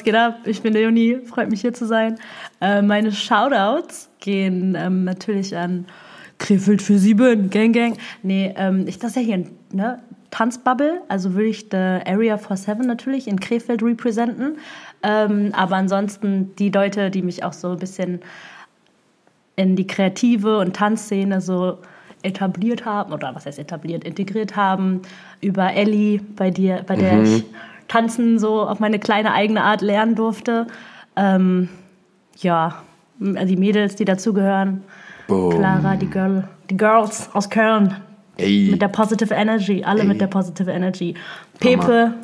was geht ab? Ich bin Leonie, freut mich hier zu sein. Äh, meine Shoutouts gehen ähm, natürlich an Krefeld für sieben, Gang Gang. Nee, ähm, ich das ist ja hier ne Tanzbubble, also würde ich the Area 47 natürlich in Krefeld representen. Ähm, aber ansonsten die Leute, die mich auch so ein bisschen in die kreative und Tanzszene so etabliert haben, oder was heißt etabliert, integriert haben, über Ellie, bei dir, bei der mhm. ich tanzen so auf meine kleine eigene Art lernen durfte. Ähm, ja, die Mädels, die dazugehören. Clara, die Girl, die Girls aus Köln. Ey. Mit der Positive Energy, alle Ey. mit der Positive Energy. Pepe,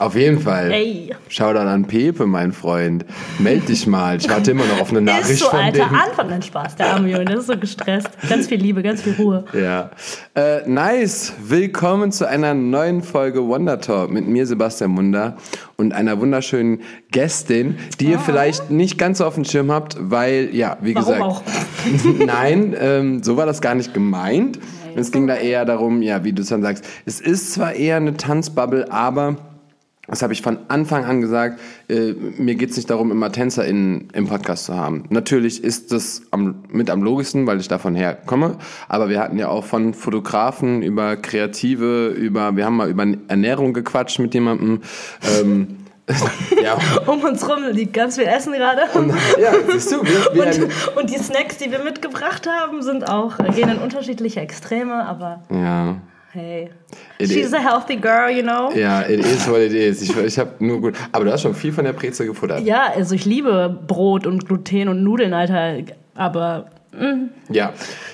auf jeden Fall. Ey. Schau dann an Pepe, mein Freund. Meld dich mal. Ich warte immer noch auf eine Nachricht ist so, von Alter, dem. Anfang dein Spaß, der arme Junge. Das ist so gestresst. Ganz viel Liebe, ganz viel Ruhe. Ja. Äh, nice. Willkommen zu einer neuen Folge Wonder Talk mit mir, Sebastian Munder, und einer wunderschönen Gästin, die oh. ihr vielleicht nicht ganz so auf dem Schirm habt, weil, ja, wie Warum gesagt. Auch? nein, ähm, so war das gar nicht gemeint. Es ging da eher darum, ja, wie du es dann sagst. Es ist zwar eher eine Tanzbubble, aber das habe ich von Anfang an gesagt. Äh, mir geht es nicht darum, immer Tänzer in, im Podcast zu haben. Natürlich ist das am, mit am logischsten, weil ich davon herkomme. Aber wir hatten ja auch von Fotografen über Kreative, über, wir haben mal über Ernährung gequatscht mit jemandem. Ähm, ja. Um uns rum liegt ganz viel Essen gerade. Und, ja, siehst du. Wir, wir und, und, die Snacks, die wir mitgebracht haben, sind auch, gehen in unterschiedliche Extreme, aber. Ja. Hey, it she's is. a healthy girl, you know. Ja, it is what it is. Ich, ich habe nur gut. Aber du hast schon viel von der Brezel gefuttert. Ja, also ich liebe Brot und Gluten und Nudeln, Alter. Aber mm. ja.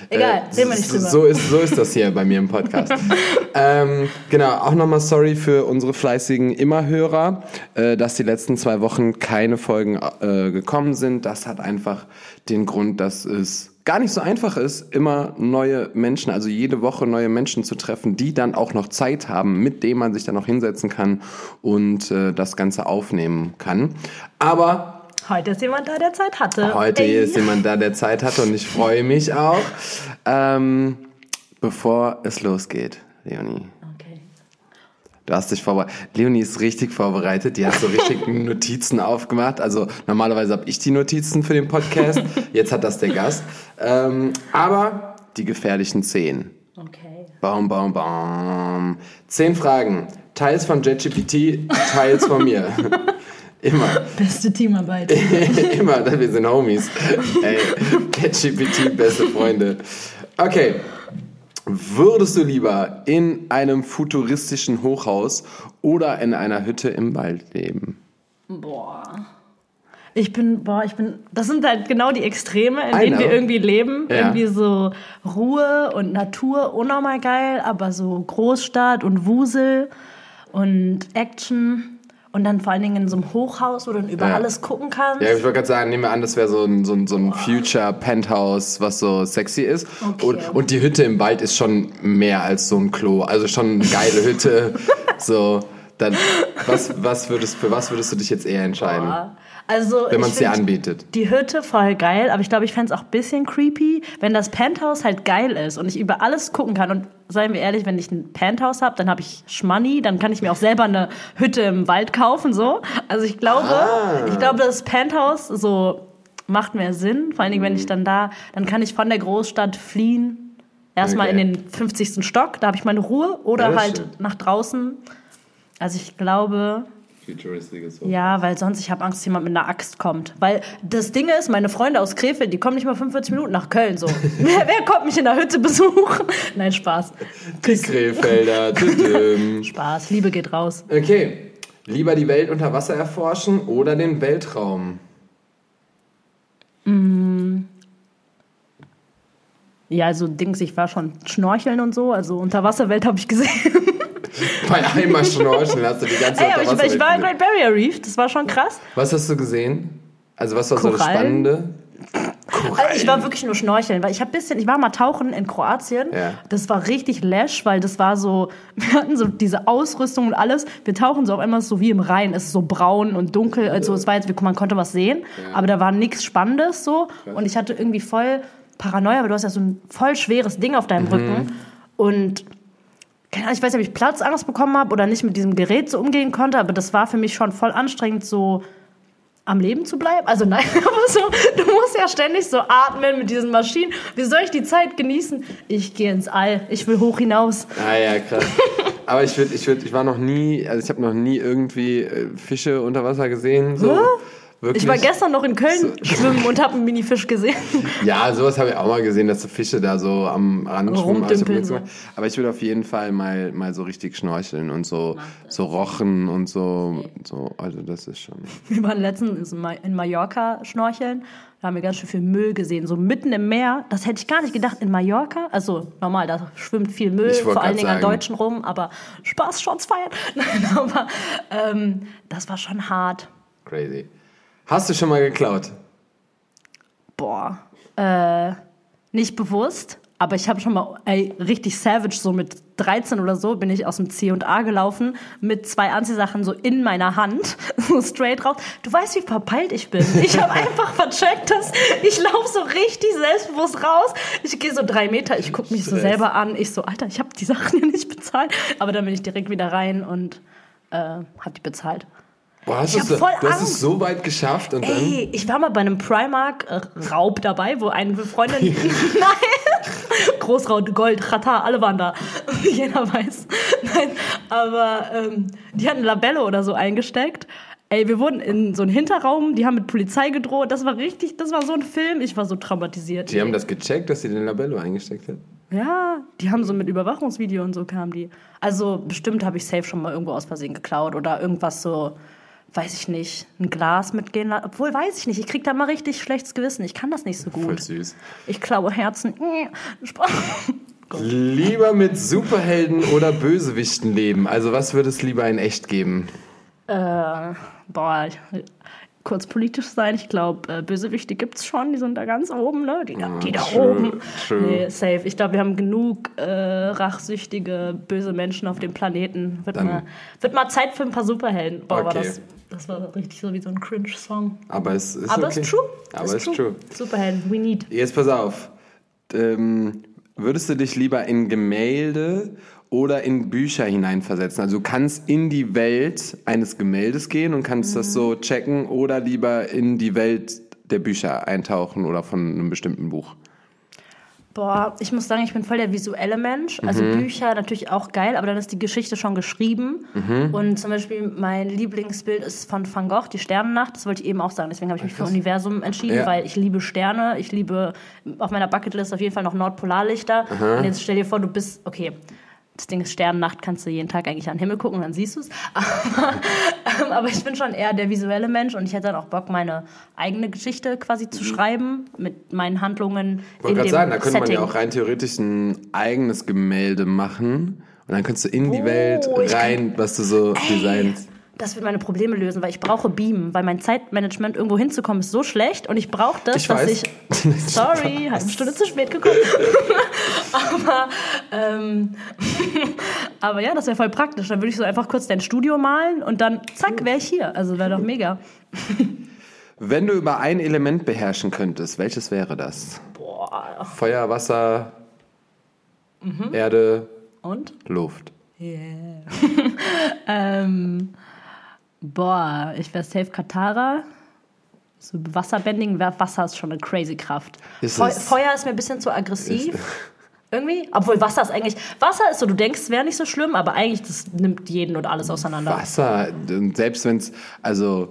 Egal, äh, reden wir nicht drüber. So ist, so ist das hier bei mir im Podcast. ähm, genau, auch nochmal sorry für unsere fleißigen Immerhörer, äh, dass die letzten zwei Wochen keine Folgen äh, gekommen sind. Das hat einfach den Grund, dass es gar nicht so einfach ist, immer neue Menschen, also jede Woche neue Menschen zu treffen, die dann auch noch Zeit haben, mit denen man sich dann noch hinsetzen kann und äh, das Ganze aufnehmen kann. Aber Heute ist jemand da, der Zeit hatte. Heute Ey. ist jemand da, der Zeit hatte und ich freue mich auch. Ähm, bevor es losgeht, Leonie. Du hast dich vorbereitet. Leonie ist richtig vorbereitet. Die hat so richtig Notizen aufgemacht. Also normalerweise habe ich die Notizen für den Podcast. Jetzt hat das der Gast. Ähm, aber die gefährlichen zehn. Okay. Baum, baum, baum. Zehn Fragen. Teils von JetGPT, teils von mir. Immer. Beste Teamarbeit. Immer, wir sind Homies. Ey, JetGPT, beste Freunde. Okay. Würdest du lieber in einem futuristischen Hochhaus oder in einer Hütte im Wald leben? Boah. Ich bin, boah, ich bin, das sind halt genau die Extreme, in denen wir irgendwie leben. Ja. Irgendwie so Ruhe und Natur, unnormal geil, aber so Großstadt und Wusel und Action und dann vor allen Dingen in so einem Hochhaus, wo du dann über ja. alles gucken kannst. Ja, ich wollte gerade sagen, nehmen wir an, das wäre so ein, so ein, so ein Future-Penthouse, was so sexy ist. Okay. Und, und die Hütte im Wald ist schon mehr als so ein Klo. Also schon eine geile Hütte. so, dann, was, was würdest, für was würdest du dich jetzt eher entscheiden? Boah. Also, wenn man es dir anbietet. Die Hütte voll geil, aber ich glaube, ich fände es auch ein bisschen creepy, wenn das Penthouse halt geil ist und ich über alles gucken kann. Und seien wir ehrlich, wenn ich ein Penthouse habe, dann habe ich Schmoney, dann kann ich mir auch selber eine Hütte im Wald kaufen. so. Also ich glaube, ah. ich glaube, das Penthouse so macht mehr Sinn. Vor allen Dingen, wenn ich dann da, dann kann ich von der Großstadt fliehen. Erstmal okay. in den 50. Stock, da habe ich meine Ruhe. Oder ja, halt stimmt. nach draußen. Also ich glaube, Futuristisches Hochhaus. Ja, weil sonst ich habe Angst, dass jemand mit einer Axt kommt. Weil das Ding ist, meine Freunde aus Krefeld, die kommen nicht mal 45 Minuten nach Köln so. wer, wer, kommt mich in der Hütte besuchen? Nein, Spaß. Die Krefelder. Spaß, Liebe geht raus. Okay. Lieber die Welt unter Wasser erforschen oder den Weltraum? Mm. Ja, also Dings, ich war schon schnorcheln und so. Also Unterwasserwelt habe ich gesehen. Bei einmal schnorcheln hast du die ganze Zeit Ey, ich, ich war im Great Barrier Reef, das war schon krass. Was hast du gesehen? Also was war Korallen. so das Spannende? Also ich war wirklich nur schnorcheln, weil ich habe bisschen, ich war mal tauchen in Kroatien. Ja. Das war richtig lash, weil das war so, wir hatten so diese Ausrüstung und alles. Wir tauchen so auf einmal so wie im Rhein, es ist so braun und dunkel, also es war jetzt, man konnte was sehen, ja. aber da war nichts Spannendes so und ich hatte irgendwie voll Paranoia, weil du hast ja so ein voll schweres Ding auf deinem mhm. Rücken und keine Ahnung, ich weiß nicht, ob ich Platzangst bekommen habe oder nicht mit diesem Gerät so umgehen konnte, aber das war für mich schon voll anstrengend, so am Leben zu bleiben. Also nein, aber so, du musst ja ständig so atmen mit diesen Maschinen. Wie soll ich die Zeit genießen? Ich gehe ins All. Ich will hoch hinaus. Ah ja, krass. Aber ich würd, ich würd, ich war noch nie, also ich habe noch nie irgendwie äh, Fische unter Wasser gesehen. So. Hä? Wirklich. Ich war gestern noch in Köln schwimmen und habe einen Minifisch gesehen. Ja, sowas habe ich auch mal gesehen, dass so Fische da so am Rand schwimmen. So. gemacht. Aber ich will auf jeden Fall mal, mal so richtig schnorcheln und so, so rochen und so, so. Also das ist schon. Wir waren letztens in Ma- in Mallorca schnorcheln. Da haben wir ganz schön viel Müll gesehen. So mitten im Meer. Das hätte ich gar nicht gedacht. In Mallorca, also normal, da schwimmt viel Müll, vor allen Dingen an. Deutschen rum. Aber Spaß, Shots feiern. Nein, aber ähm, das war schon hart. Crazy. Hast du schon mal geklaut? Boah. Äh, nicht bewusst. Aber ich habe schon mal ey, richtig savage, so mit 13 oder so, bin ich aus dem C&A gelaufen mit zwei Anziehsachen so in meiner Hand, so straight raus. Du weißt, wie verpeilt ich bin. Ich habe einfach vercheckt, dass ich laufe so richtig selbstbewusst raus. Ich gehe so drei Meter, ich gucke mich so Stress. selber an. Ich so, Alter, ich habe die Sachen hier nicht bezahlt. Aber dann bin ich direkt wieder rein und äh, habe die bezahlt. Boah, hast Ich voll du hast es Angst. so weit geschafft und dann. Ey, ich war mal bei einem Primark-Raub dabei, wo eine Freundin. Nein! Großraut, Gold, Rata, alle waren da. Jeder weiß. Nein, aber ähm, die hatten Labello oder so eingesteckt. Ey, wir wurden in so einen Hinterraum, die haben mit Polizei gedroht. Das war richtig, das war so ein Film. Ich war so traumatisiert. Die haben das gecheckt, dass sie den Labello eingesteckt hat. Ja, die haben so mit Überwachungsvideo und so kamen die. Also bestimmt habe ich safe schon mal irgendwo aus Versehen geklaut oder irgendwas so, weiß ich nicht, ein Glas mitgehen lassen. Obwohl, weiß ich nicht, ich krieg da mal richtig schlechtes Gewissen. Ich kann das nicht so Voll gut. süß. Ich klaue Herzen. Lieber mit Superhelden oder Bösewichten leben. Also was würde es lieber in echt geben? Äh, boah, kurz politisch sein. Ich glaube, äh, Bösewichte gibt's schon. Die sind da ganz oben, ne? Die, da- die da true, oben. true. Nee, safe. Ich glaube, wir haben genug äh, rachsüchtige, böse Menschen auf dem Planeten. Wird, Dann- mal, wird mal Zeit für ein paar Superhelden. Boah, war Okay. das, das war richtig so wie so ein Cringe-Song. Aber es ist Aber okay. ist true. Aber ist true. Superhelden, we need. Jetzt pass auf. Ähm, würdest du dich lieber in Gemälde oder in Bücher hineinversetzen? Also du kannst in die Welt eines Gemäldes gehen und kannst das so checken oder lieber in die Welt der Bücher eintauchen oder von einem bestimmten Buch. Boah, ich muss sagen, ich bin voll der visuelle Mensch. Also Mhm. Bücher natürlich auch geil, aber dann ist die Geschichte schon geschrieben. Mhm. Und zum Beispiel mein Lieblingsbild ist von Van Gogh, die Sternennacht. Das wollte ich eben auch sagen. Deswegen habe ich mich für Universum entschieden, Ja. weil ich liebe Sterne. Ich liebe auf meiner Bucketlist auf jeden Fall noch Nordpolarlichter. Und jetzt stell dir vor, du bist, okay, das Ding ist Sternennacht, kannst du jeden Tag eigentlich an den Himmel gucken und dann siehst du es. Aber, ähm, aber ich bin schon eher der visuelle Mensch und ich hätte dann auch Bock, meine eigene Geschichte quasi zu schreiben mit meinen Handlungen. Ich wollte gerade sagen, da könnte man Setting. ja auch rein theoretisch ein eigenes Gemälde machen und dann kannst du in die Oh, Welt rein, was du so designst. Das wird meine Probleme lösen, weil ich brauche Beamen, weil mein Zeitmanagement irgendwo hinzukommen ist so schlecht und ich brauche das, Ich dass weiß. ich. Sorry, halbe Stunde zu spät gekommen. aber, ähm, aber ja, das wäre voll praktisch. Dann würde ich so einfach kurz dein Studio malen und dann zack, wäre ich hier. Also wäre doch mega. Wenn du über ein Element beherrschen könntest, welches wäre das? Boah. Feuer, Wasser, Mhm. Erde, Und? Luft. Ähm, boah, ich wäre safe Katara. So Wasserbending, Wasser ist schon eine crazy Kraft. Ist Feu es. Feuer ist mir ein bisschen zu aggressiv. Irgendwie. Obwohl Wasser ist eigentlich. Wasser ist so, du denkst, es wäre nicht so schlimm, aber eigentlich das nimmt jeden und alles auseinander. Wasser, selbst wenn es, also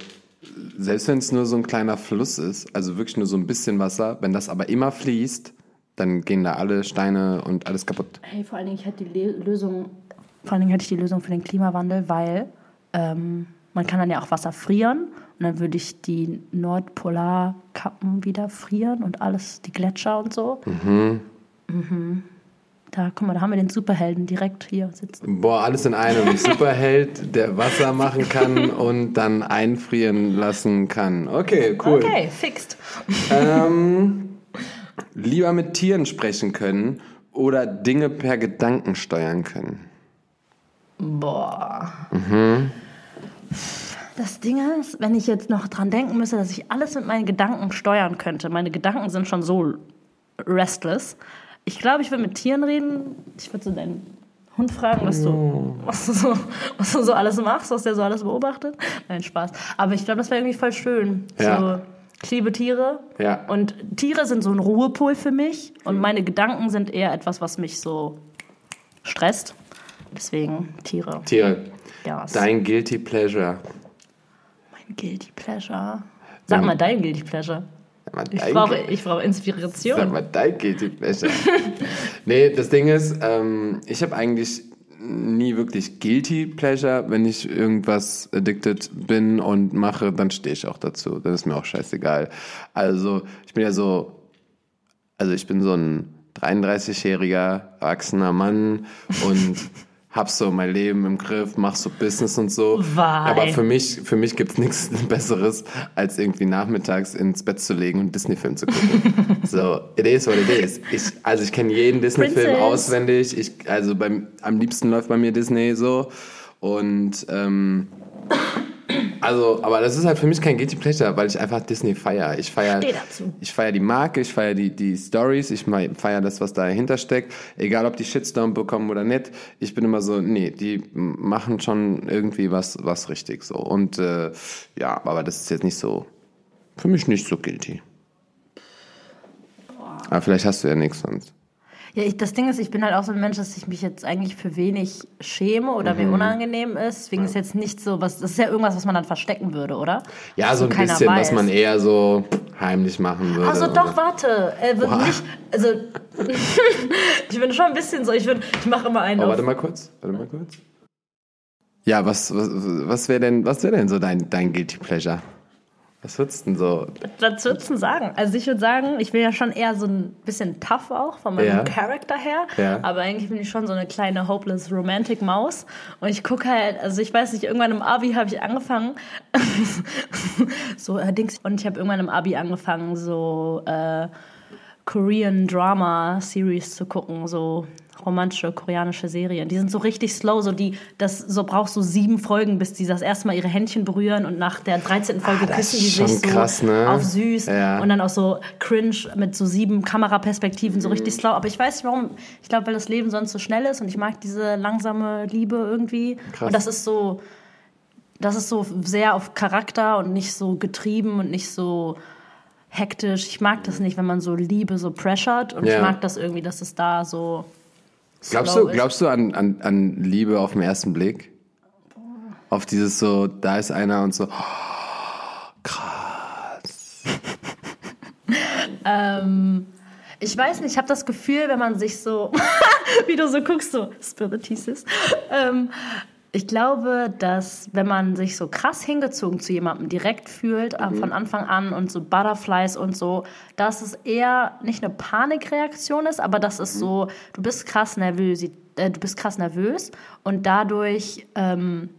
selbst wenn es nur so ein kleiner Fluss ist, also wirklich nur so ein bisschen Wasser, wenn das aber immer fließt, dann gehen da alle Steine und alles kaputt. Hey, vor allen Dingen, ich hätte die Le Lösung. Vor allen Dingen hätte ich die Lösung für den Klimawandel, weil ähm, man kann dann ja auch Wasser frieren und dann würde ich die Nordpolarkappen wieder frieren und alles, die Gletscher und so. Mhm. Da, guck mal, da haben wir den Superhelden direkt hier sitzen. Boah, alles in einem. Superheld, der Wasser machen kann und dann einfrieren lassen kann. Okay, cool. Okay, fixed. Ähm, lieber mit Tieren sprechen können oder Dinge per Gedanken steuern können. Boah. Das Ding ist, wenn ich jetzt noch dran denken müsste, dass ich alles mit meinen Gedanken steuern könnte. Meine Gedanken sind schon so restless. Ich glaube, ich würde mit Tieren reden. Ich würde so deinen Hund fragen, was du, was, du so, was du so alles machst, was der so alles beobachtet. Nein, Spaß. Aber ich glaube, das wäre irgendwie voll schön. Ja. So, ich liebe Tiere. Ja. Und Tiere sind so ein Ruhepol für mich. Und meine Gedanken sind eher etwas, was mich so stresst. Deswegen Tiere. Tiere. Ja, Dein Guilty Pleasure. mein Guilty Pleasure. Sag mal dein Guilty Pleasure. Sag Ich brauche, ich brauche Sag Inspiration. mal, dein Guilty Pleasure. nee, das Ding ist, ähm, ich habe eigentlich nie wirklich Guilty Pleasure. Wenn ich irgendwas addicted bin und mache, dann stehe ich auch dazu. Dann ist mir auch scheißegal. Also, ich bin ja so, also ich bin so ein 33-jähriger erwachsener Mann und hab so mein Leben im Griff, mach so Business und so. Wei. Aber für mich, für mich gibt's nichts Besseres, als irgendwie nachmittags ins Bett zu legen und Disney-Film zu gucken. so, it is what it is. Ich, also ich kenne jeden Disney-Film auswendig. Ich, also beim, am liebsten läuft bei mir Disney so. Und ähm, also, aber das ist halt für mich kein Guilty Pleasure, weil ich einfach Disney feiere. Ich feiere ich feiere die Marke, ich feiere die, die Stories, ich feiere das, was dahinter steckt. Egal, ob die Shitstorm bekommen oder nicht. Ich bin immer so, nee, die machen schon irgendwie was, was richtig so. Und äh, ja, aber das ist jetzt nicht so, für mich nicht so guilty. Aber vielleicht hast du ja nichts sonst. Ja, ich, das Ding ist, ich bin halt auch so ein Mensch, dass ich mich jetzt eigentlich für wenig schäme oder Mhm. mir unangenehm ist. Deswegen ist jetzt nicht so was, das ist ja irgendwas, was man dann verstecken würde, oder? Ja, so ein bisschen, was weiß. man eher so heimlich machen würde. Also doch, oder? warte. Äh, nicht, also ich bin schon ein bisschen so, ich, ich mache immer einen Oh, warte mal kurz, warte mal kurz. Ja, was, was, was wäre denn, was wäre denn so dein, dein Guilty Pleasure? Was würdest du denn so? Was würdest du sagen? Also ich würde sagen, ich bin ja schon eher so ein bisschen tough auch von meinem Ja. Charakter her. Ja. Aber eigentlich bin ich schon so eine kleine hopeless romantic Maus. Und ich gucke halt, also ich weiß nicht, irgendwann im Abi habe ich angefangen, so äh, Dings. Und ich habe irgendwann im Abi angefangen, so äh, Korean Drama Series zu gucken, so romantische koreanische Serien. Die sind so richtig slow, so die, das so brauchst du sieben Folgen, bis die das erste Mal ihre Händchen berühren und nach der 13. Folge Ah, küssen die sich so krass, ne? auf süß Ja. und dann auch so cringe mit so sieben Kameraperspektiven, so Mhm. richtig slow. Aber ich weiß nicht warum. Ich glaube, weil das Leben sonst so schnell ist und ich mag diese langsame Liebe irgendwie. Krass. Und das ist so, das ist so sehr auf Charakter und nicht so getrieben und nicht so hektisch. Ich mag das nicht, wenn man so Liebe so pressured und Ja. ich mag das irgendwie, dass es da so. Glaubst du, glaubst du an, an, an Liebe auf den ersten Blick? Auf dieses so, da ist einer und so, oh, krass. Ähm, ich weiß nicht, ich habe das Gefühl, wenn man sich so, wie du so guckst, so Spiritismus. Ähm, ich glaube, dass wenn man sich so krass hingezogen zu jemandem direkt fühlt, äh, von Anfang an und so Butterflies und so, dass es eher nicht eine Panikreaktion ist, aber dass es so, du bist krass nervös, äh, du bist krass nervös und dadurch ähm,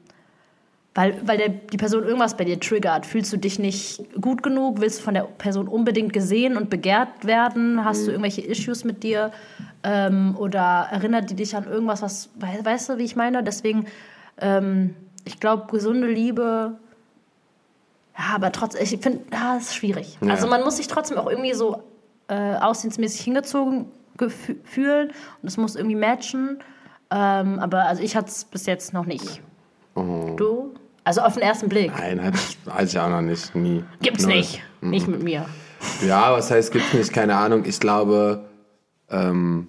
weil, weil der, die Person irgendwas bei dir triggert. Fühlst du dich nicht gut genug? Willst du von der Person unbedingt gesehen und begehrt werden? Hast du irgendwelche Issues mit dir? Ähm, oder erinnert die dich an irgendwas, was, wei- weißt du, wie ich meine? Deswegen, ähm, ich glaube, gesunde Liebe, ja, aber trotzdem, ich finde, ja, ist schwierig. Ja. Also man muss sich trotzdem auch irgendwie so äh, aussehensmäßig hingezogen fühlen und es muss irgendwie matchen. Ähm, aber also ich hatte es bis jetzt noch nicht. Du? Also auf den ersten Blick. Nein, hatte ich, hatte ich auch noch nicht, nie. Gibt's Null. nicht. Nicht mit mir. Ja, was heißt gibt's nicht? Keine Ahnung. Ich glaube, ähm,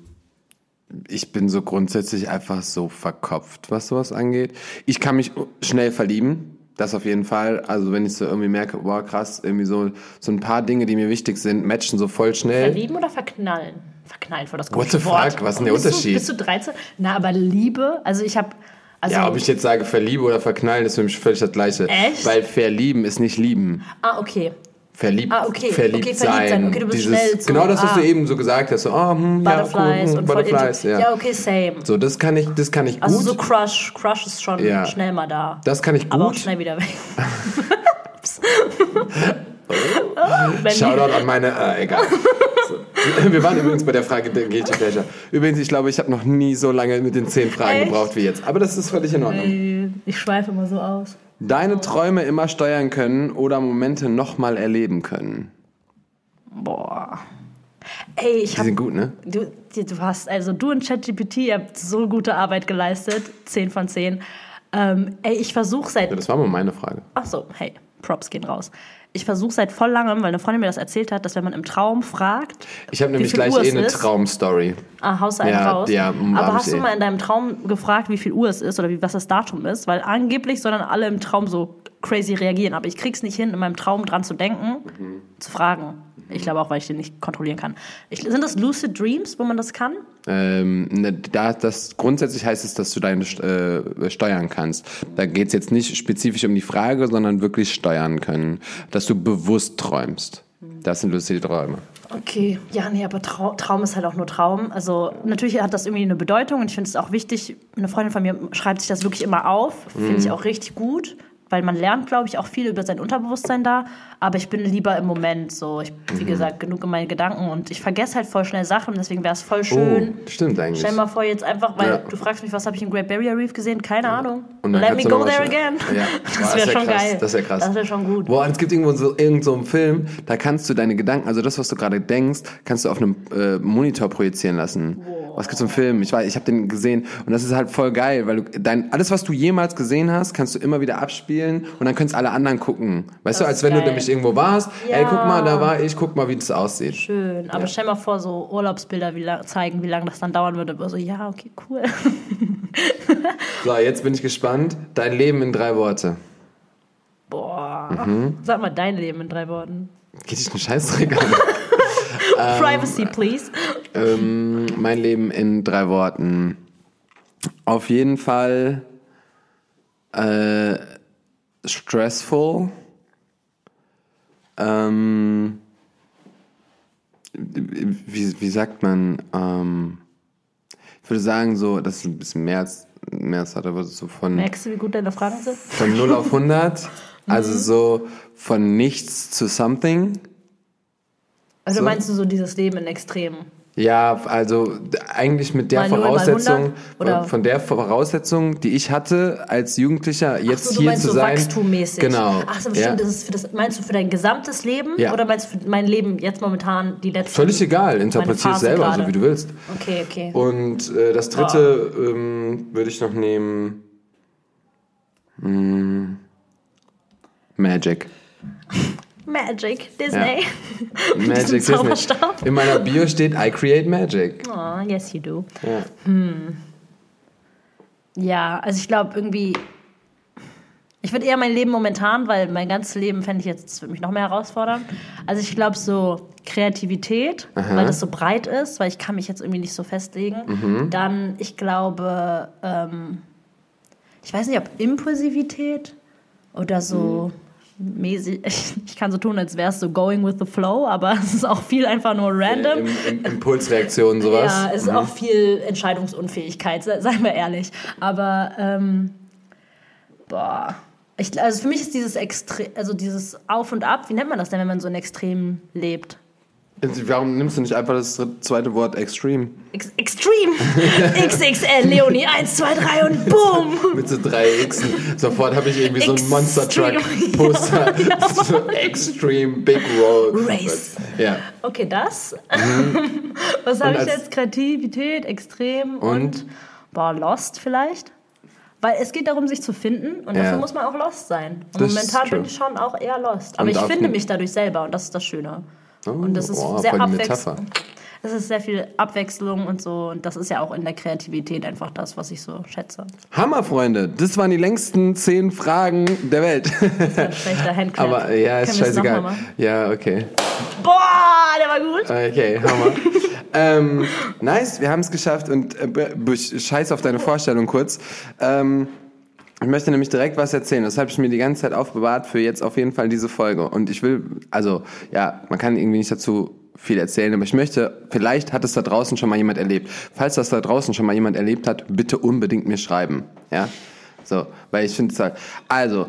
ich bin so grundsätzlich einfach so verkopft, was sowas angeht. Ich kann mich schnell verlieben. Das auf jeden Fall. Also wenn ich so irgendwie merke, boah, krass, irgendwie so, so ein paar Dinge, die mir wichtig sind, matchen so voll schnell. Verlieben oder verknallen? Verknallen vor das What the Wort. fuck? Was ist denn der bist Unterschied? Du, bist du 13? Na, aber Liebe, also ich habe also Ja, ob ich jetzt sage verliebe oder verknallen, ist für mich völlig das Gleiche. Echt? Weil verlieben ist nicht lieben. Ah, okay. Verliebt, Ah, okay. verliebt, Okay, verliebt sein. sein. Okay, du bist Dieses, so, genau das, was ah. du eben so gesagt hast. So, oh, hm, ja, Butterflies cool, hm, Butterflies, ja. ja, okay, same. So, das kann ich, das kann ich Also gut. so Crush, Crush ist schon Ja. schnell mal da. das kann ich aber auch gut. schnell wieder weg. Shoutout an meine, äh, egal. So. Wir waren übrigens bei der Frage der Guilty Pleasure. Übrigens, ich glaube, ich habe noch nie so lange mit den zehn Fragen Echt? gebraucht wie jetzt. Aber das ist völlig in Ordnung. Ich schweife immer so aus. Deine Träume immer steuern können oder Momente nochmal erleben können. Boah. Ey, ich Die hab, sind gut, ne? du, du hast, also du und ChatGPT, ihr habt so gute Arbeit geleistet. 10 von 10. Ähm, ey, ich versuche seit Ja, das war mal meine Frage. Ach so, hey, Props gehen raus. Ich versuche seit voll langem, weil eine Freundin mir das erzählt hat, dass wenn man im Traum fragt, Ich habe nämlich gleich Uhr eh eine. Traumstory. ah, haust du einen Ja, raus. ja, Aber hab hast du eh. mal in deinem Traum gefragt, wie viel Uhr es ist oder wie, was das Datum ist? Weil angeblich sollen dann alle im Traum so crazy reagieren. Aber ich krieg's nicht hin, in meinem Traum dran zu denken, Mhm. zu fragen. Ich glaube auch, weil ich den nicht kontrollieren kann. Ich, sind das Lucid Dreams, wo man das kann? Ähm, ne, da, das, grundsätzlich heißt es, dass du deine äh, steuern kannst. Da geht es jetzt nicht spezifisch um die Frage, sondern wirklich steuern können. Dass du bewusst träumst. Das sind lustige Träume. Okay, ja, nee, aber Trau Traum ist halt auch nur Traum. Also natürlich hat das irgendwie eine Bedeutung und ich finde es auch wichtig. Eine Freundin von mir schreibt sich das wirklich immer auf. Finde Mhm. ich auch richtig gut, weil man lernt, glaube ich, auch viel über sein Unterbewusstsein da. Aber ich bin lieber im Moment so. Ich, wie Mhm. gesagt, genug in meinen Gedanken und ich vergesse halt voll schnell Sachen. Deswegen wäre es voll schön. Oh, stimmt eigentlich. Stell mal vor, jetzt einfach, weil Ja. du fragst mich, was habe ich in Great Barrier Reef gesehen? Keine Ahnung. Und dann Let me go there again. Ja. Das wäre wär schon krass. geil. Das wäre krass. Das wäre schon gut. Boah, es gibt irgendwo so, irgend so einen Film, da kannst du deine Gedanken, also das, was du gerade denkst, kannst du auf einem äh, Monitor projizieren lassen. Was gibt's so einen Film? Ich weiß, ich habe den gesehen und das ist halt voll geil, weil du dein alles, was du jemals gesehen hast, kannst du immer wieder abspielen und dann können es alle anderen gucken. Weißt du, Das als ist wenn du geil. nämlich irgendwo warst, Ja. ey, guck mal, da war ich, guck mal, wie das aussieht. Schön. Aber stell mal vor, so Urlaubsbilder wie lang, zeigen, wie lange das dann dauern würde. Aber so, ja, okay, cool. So, jetzt bin ich gespannt. Dein Leben in drei Worte. Boah. Mhm. Sag mal dein Leben in drei Worten. Geht dich einen Scheißdreck an. Privacy, please. Ähm, mein Leben in drei Worten. Auf jeden Fall äh, stressful. Ähm, wie, wie sagt man? Ähm, ich würde sagen, so, das ist ein bisschen mehr als, mehr als hat, aber so von, Merkst du, wie gut deine Fragen sind? von 0 auf 100. Also so von nichts zu something. Also So. meinst du so dieses Leben in Extremen? Ja, also eigentlich mit der Mal Voraussetzung, 100, oder? von der Voraussetzung, die ich hatte als Jugendlicher, jetzt so, du hier zu so sein. wachstummäßig. Genau. Ach so, ja. bestimmt. Das ist für das, meinst du für dein gesamtes Leben? Ja. Oder meinst du für mein Leben jetzt momentan die letzten? Völlig egal, interpretier es selber, gerade. so wie du willst. Okay, okay. Und äh, das dritte ähm, würde ich noch nehmen. Hm, Magic. Magic, Disney. Mit Magic Disney. In meiner Bio steht I create magic. Oh, yes, you do. Ja. Ja, also ich glaube irgendwie. Ich würde eher mein Leben momentan, weil mein ganzes Leben fände ich jetzt, das würde mich noch mehr herausfordern. Also ich glaube so Kreativität, weil das so breit ist, weil ich kann mich jetzt irgendwie nicht so festlegen. Mhm. Dann, ich glaube, ähm, ich weiß nicht, ob Impulsivität oder so Mhm. Mäßig, ich, kann so tun, als wäre es so going with the flow, aber es ist auch viel einfach nur random. Im, im, Impulsreaktionen, sowas. Ja, es ist auch viel Entscheidungsunfähigkeit, se- seien wir ehrlich. Aber, ähm, boah. Ich, also für mich ist dieses Extrem, also dieses Auf und Ab, wie nennt man das denn, wenn man so in Extremen lebt? Warum nimmst du nicht einfach das zweite Wort Extreme? Ex Extreme! XXL, Leonie, 1, 2, 3 und boom! Mit so drei Xen. Sofort habe ich irgendwie so ein Monster Truck Extreme. Poster. so Extreme Big Road. Race. Ja. Okay, das. Was habe Mhm. Ich jetzt? Kreativität, Extrem und, Und? boah, Lost vielleicht? Weil es geht darum, sich zu finden und Ja. dafür muss man auch lost sein. Und Das momentan bin ich schon auch eher lost. Aber Und ich finde mich dadurch selber und das ist das Schöne. Oh, Und das ist oh, sehr. Metapher. Es ist sehr viel Abwechslung und so. Und das ist ja auch in der Kreativität einfach das, was ich so schätze. Hammer, Freunde. Das waren die längsten zehn Fragen der Welt. Das ist ein schlechter Handclap. Aber ja, ist scheißegal. Ja, okay. Boah, der war gut. Okay, Hammer. ähm, nice, wir haben es geschafft und äh, scheiß auf deine Vorstellung kurz. Ähm, ich möchte nämlich direkt was erzählen. Das habe ich mir die ganze Zeit aufbewahrt für jetzt auf jeden Fall diese Folge. Und ich will, also ja, man kann irgendwie nicht dazu viel erzählen, aber ich möchte, vielleicht hat es da draußen schon mal jemand erlebt. Falls das da draußen schon mal jemand erlebt hat, bitte unbedingt mir schreiben. Ja, so, weil ich finde es halt. Also,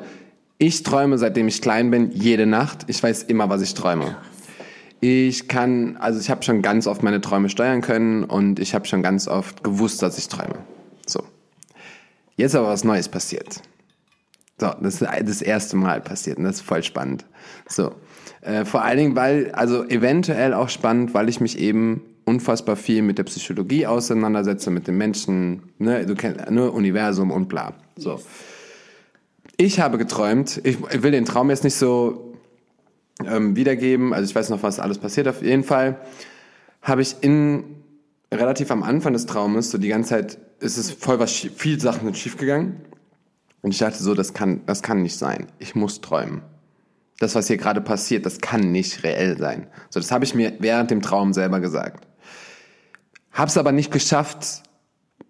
ich träume, seitdem ich klein bin, jede Nacht. Ich weiß immer, was ich träume. Ich kann, also ich habe schon ganz oft meine Träume steuern können und ich habe schon ganz oft gewusst, dass ich träume. So. Jetzt aber was Neues passiert. So, das ist das erste Mal passiert und das ist voll spannend. So. Äh, vor allen Dingen, weil, also eventuell auch spannend, weil ich mich eben unfassbar viel mit der Psychologie auseinandersetze, mit den Menschen, ne, du kennst, ne, Universum und bla. So. Ich habe geträumt, ich, ich will den Traum jetzt nicht so ähm, wiedergeben, also ich weiß noch, was alles passiert. Auf jeden Fall habe ich in relativ am Anfang des Traumes so die ganze Zeit ist es voll was schief, viel Sachen sind schief gegangen und ich dachte so, das kann das kann nicht sein. Ich muss träumen. Das was hier gerade passiert, das kann nicht reell sein. So das habe ich mir während dem Traum selber gesagt. Hab's aber nicht geschafft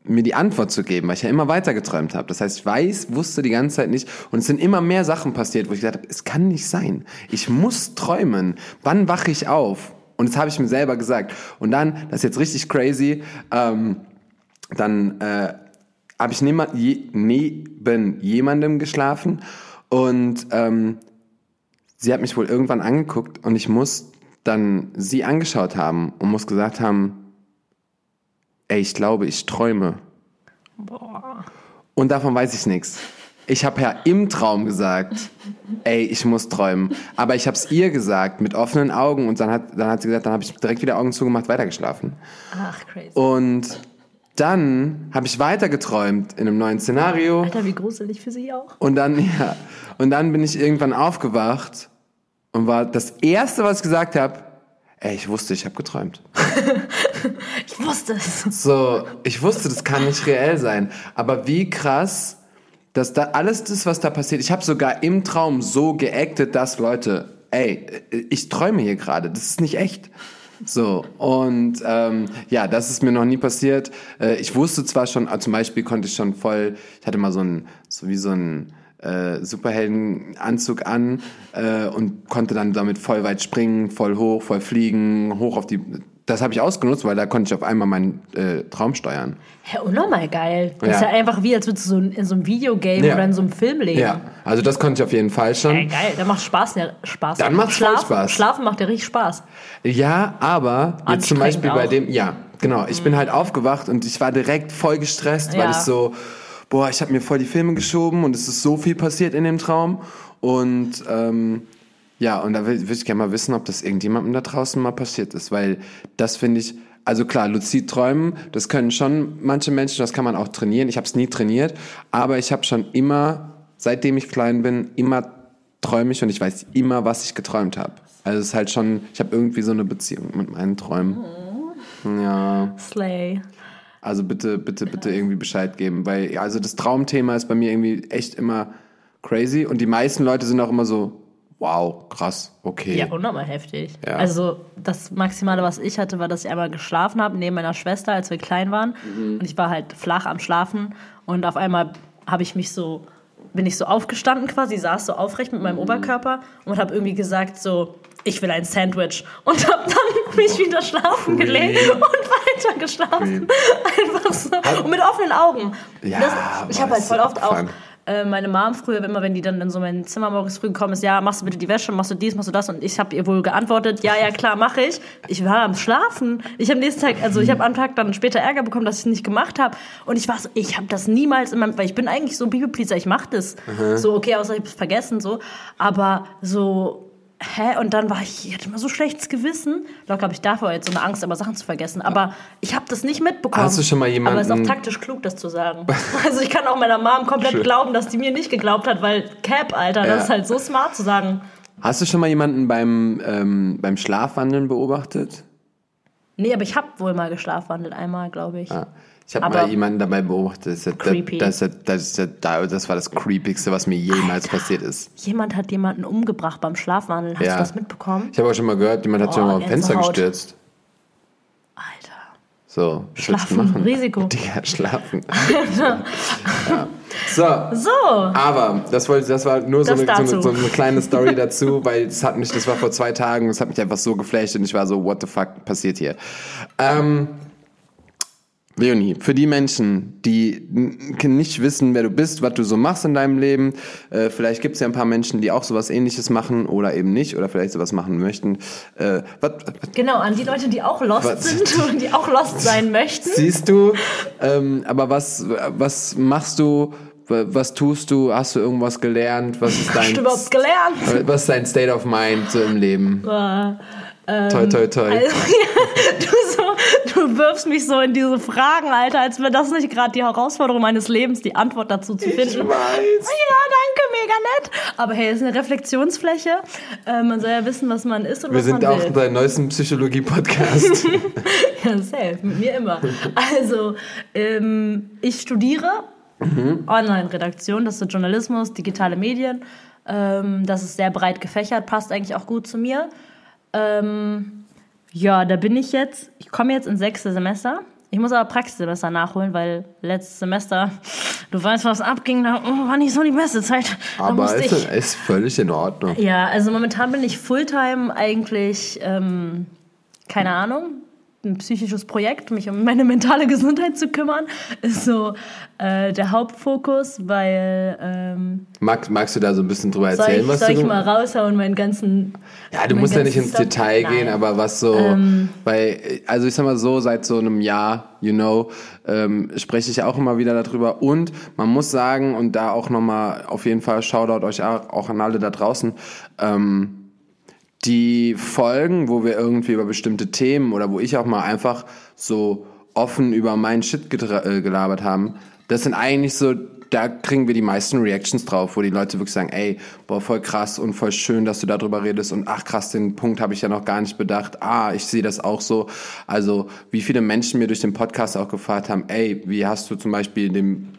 mir die Antwort zu geben, weil ich ja immer weiter geträumt habe. Das heißt, ich weiß, wusste die ganze Zeit nicht und es sind immer mehr Sachen passiert, wo ich gesagt habe, es kann nicht sein. Ich muss träumen. Wann wache ich auf? Und das habe ich mir selber gesagt. Und dann, das ist jetzt richtig crazy, ähm, dann äh, habe ich neben, je, neben jemandem geschlafen und ähm, sie hat mich wohl irgendwann angeguckt und ich muss dann sie angeschaut haben und muss gesagt haben, ey, ich glaube, ich träume. Boah. Und davon weiß ich nichts. Ich habe ja im Traum gesagt, ey, ich muss träumen. Aber ich habe es ihr gesagt mit offenen Augen und dann hat, dann hat sie gesagt, dann habe ich direkt wieder Augen zugemacht, weitergeschlafen. Ach, crazy. Und dann habe ich weiter geträumt in einem neuen Szenario. Alter, wie gruselig für sie auch. Und dann, ja, und dann bin ich irgendwann aufgewacht und war das erste, was ich gesagt habe, ey, ich wusste, ich habe geträumt. Ich wusste es. So, ich wusste, das kann nicht reell sein. Aber wie krass, dass da alles das, was da passiert, ich habe sogar im Traum so geactet, dass Leute, ey, ich träume hier gerade, das ist nicht echt. So, und ähm, ja, das ist mir noch nie passiert. Äh, ich wusste zwar schon, also zum Beispiel konnte ich schon voll, ich hatte mal so ein, so wie so ein äh, Superheldenanzug an äh, und konnte dann damit voll weit springen, voll hoch, voll fliegen, hoch auf die. Das habe ich ausgenutzt, weil da konnte ich auf einmal meinen äh, Traum steuern. Ja, unnormal geil. Das Ja. ist ja einfach wie, als würdest du so in so einem Videogame Ja. oder in so einem Film leben. Ja, also das konnte ich auf jeden Fall schon. Ey, geil, da macht Spaß, ja, Spaß. Dann macht's voll Schlafen, Spaß. Schlafen macht ja richtig Spaß. Ja, aber jetzt zum Beispiel bei auch. Mhm. dem, ja, genau, ich bin halt aufgewacht und ich war direkt voll gestresst, weil Ja. ich so, boah, ich habe mir voll die Filme geschoben und es ist so viel passiert in dem Traum und ähm, ja, und da will, will ich gerne mal wissen, ob das irgendjemandem da draußen mal passiert ist, weil das finde ich, also klar, luzid träumen, das können schon manche Menschen, das kann man auch trainieren. Ich habe es nie trainiert, aber ich habe schon immer, seitdem ich klein bin, immer träume ich und ich weiß immer, was ich geträumt habe. Also es ist halt schon, ich habe irgendwie so eine Beziehung mit meinen Träumen. Ja, Slay. also bitte, bitte, bitte irgendwie Bescheid geben, weil also das Traumthema ist bei mir irgendwie echt immer crazy und die meisten Leute sind auch immer so, wow, krass, okay. Ja, unnormal heftig. Ja. Also das Maximale, was ich hatte, war, dass ich einmal geschlafen habe neben meiner Schwester, als wir klein waren. Mhm. Und ich war halt flach am Schlafen. Und auf einmal habe ich mich so, bin ich so aufgestanden quasi, saß so aufrecht mit meinem Mhm. Oberkörper und habe irgendwie gesagt so, ich will ein Sandwich. Und habe dann mich wieder schlafen Creep. gelegt und weiter geschlafen. Einfach so. Und mit offenen Augen. Ja, das, ich habe halt voll oft auch abgefahren. Äh, meine Mom früher, immer wenn die dann in so mein Zimmer morgens früh gekommen ist, ja, machst du bitte die Wäsche, machst du dies, machst du das und ich habe ihr wohl geantwortet, ja, ja, klar, mache ich. Ich war am Schlafen. Ich habe nächsten Tag, also ich habe am Tag dann später Ärger bekommen, dass ich es nicht gemacht habe und ich war so, ich habe das niemals in meinem, weil ich bin eigentlich so ein People-Pleaser, ich mache das. So, okay, außer ich habe es vergessen, so, aber so, Hä? Und dann war ich, ich hatte immer so schlechtes Gewissen. Locker habe ich davor jetzt so eine Angst, aber Sachen zu vergessen. Aber ich habe das nicht mitbekommen. Hast du schon mal Aber es ist auch jemanden- taktisch klug, das zu sagen. Also ich kann auch meiner Mom komplett Schön. glauben, dass die mir nicht geglaubt hat, weil Cap, Alter, Ja. das ist halt so smart zu sagen. Hast du schon mal jemanden beim, ähm, beim Schlafwandeln beobachtet? Nee, aber ich habe wohl mal geschlafwandelt, einmal, glaube ich. Ja. Ich habe mal jemanden dabei beobachtet. Das. Das, das, das, war das Creepigste, was mir jemals passiert ist. Jemand hat jemanden umgebracht beim Schlafwandeln. Hast Ja. du das mitbekommen? Ich habe auch schon mal gehört, jemand hat schon mal auf Fenster gestürzt. Alter. So, was Schlafen, machen? Risiko. Digga, schlafen. ja. So, So, aber das, wollte, das war nur so eine, so, eine, so eine kleine Story dazu, weil es hat mich, das war vor zwei Tagen, es hat mich einfach so geflasht und ich war so, what the fuck passiert hier? Ähm, Leonie, für die Menschen, die nicht wissen, wer du bist, was du so machst in deinem Leben, äh, vielleicht gibt es ja ein paar Menschen, die auch sowas ähnliches machen oder eben nicht oder vielleicht sowas machen möchten. Äh, was, was, genau, an die Leute, die auch lost Was? sind und die auch lost sein möchten. Siehst du, ähm, aber was, was machst du, Wa- Was tust du? Hast du irgendwas gelernt? Was ist Hast dein, du überhaupt gelernt? was ist dein State of Mind so im Leben? Äh, toi, toi, toi. Also, ja, du, du wirfst mich so in diese Fragen, Alter, als wäre das nicht gerade die Herausforderung meines Lebens, die Antwort dazu zu finden. weiß. Ja, danke, mega nett. Aber hey, es ist eine Reflexionsfläche. Äh, man soll ja wissen, was man ist und Wir was sind man auch will. dein neuesten Psychologie-Podcast. Ja, safe, mit mir immer. Also, ähm, ich studiere Online-Redaktion, das ist Journalismus, digitale Medien. Ähm, das ist sehr breit gefächert, passt eigentlich auch gut zu mir. Ähm, ja, da bin ich jetzt. Ich komme jetzt ins sechste Semester. Ich muss aber Praxissemester nachholen, weil letztes Semester, du weißt, was abging, da war nicht so die beste Zeit. Da Aber ist, ich, ist völlig in Ordnung. ja, also momentan bin ich Fulltime eigentlich, ähm, keine Ahnung, ein psychisches Projekt, mich um meine mentale Gesundheit zu kümmern, ist so äh, der Hauptfokus, weil ähm, Magst, magst du da so ein bisschen drüber soll erzählen, ich, was soll du ich mal raushauen, meinen ganzen Ja, du musst ja nicht ins? Detail gehen, Nein. aber was so, Ähm. weil, also ich sag mal so, seit so einem Jahr, you know, ähm, spreche ich auch immer wieder darüber und man muss sagen, und da auch nochmal auf jeden Fall Shoutout euch auch, auch an alle da draußen, ähm, die Folgen, wo wir irgendwie über bestimmte Themen oder wo ich auch mal einfach so offen über meinen Shit äh, gelabert haben, das sind eigentlich so, da kriegen wir die meisten Reactions drauf, wo die Leute wirklich sagen, ey, boah, voll krass und voll schön, dass du darüber redest und ach krass, den Punkt habe ich ja noch gar nicht bedacht. Ah, ich sehe das auch so. Also, wie viele Menschen mir durch den Podcast auch gefragt haben, ey, wie hast du zum Beispiel den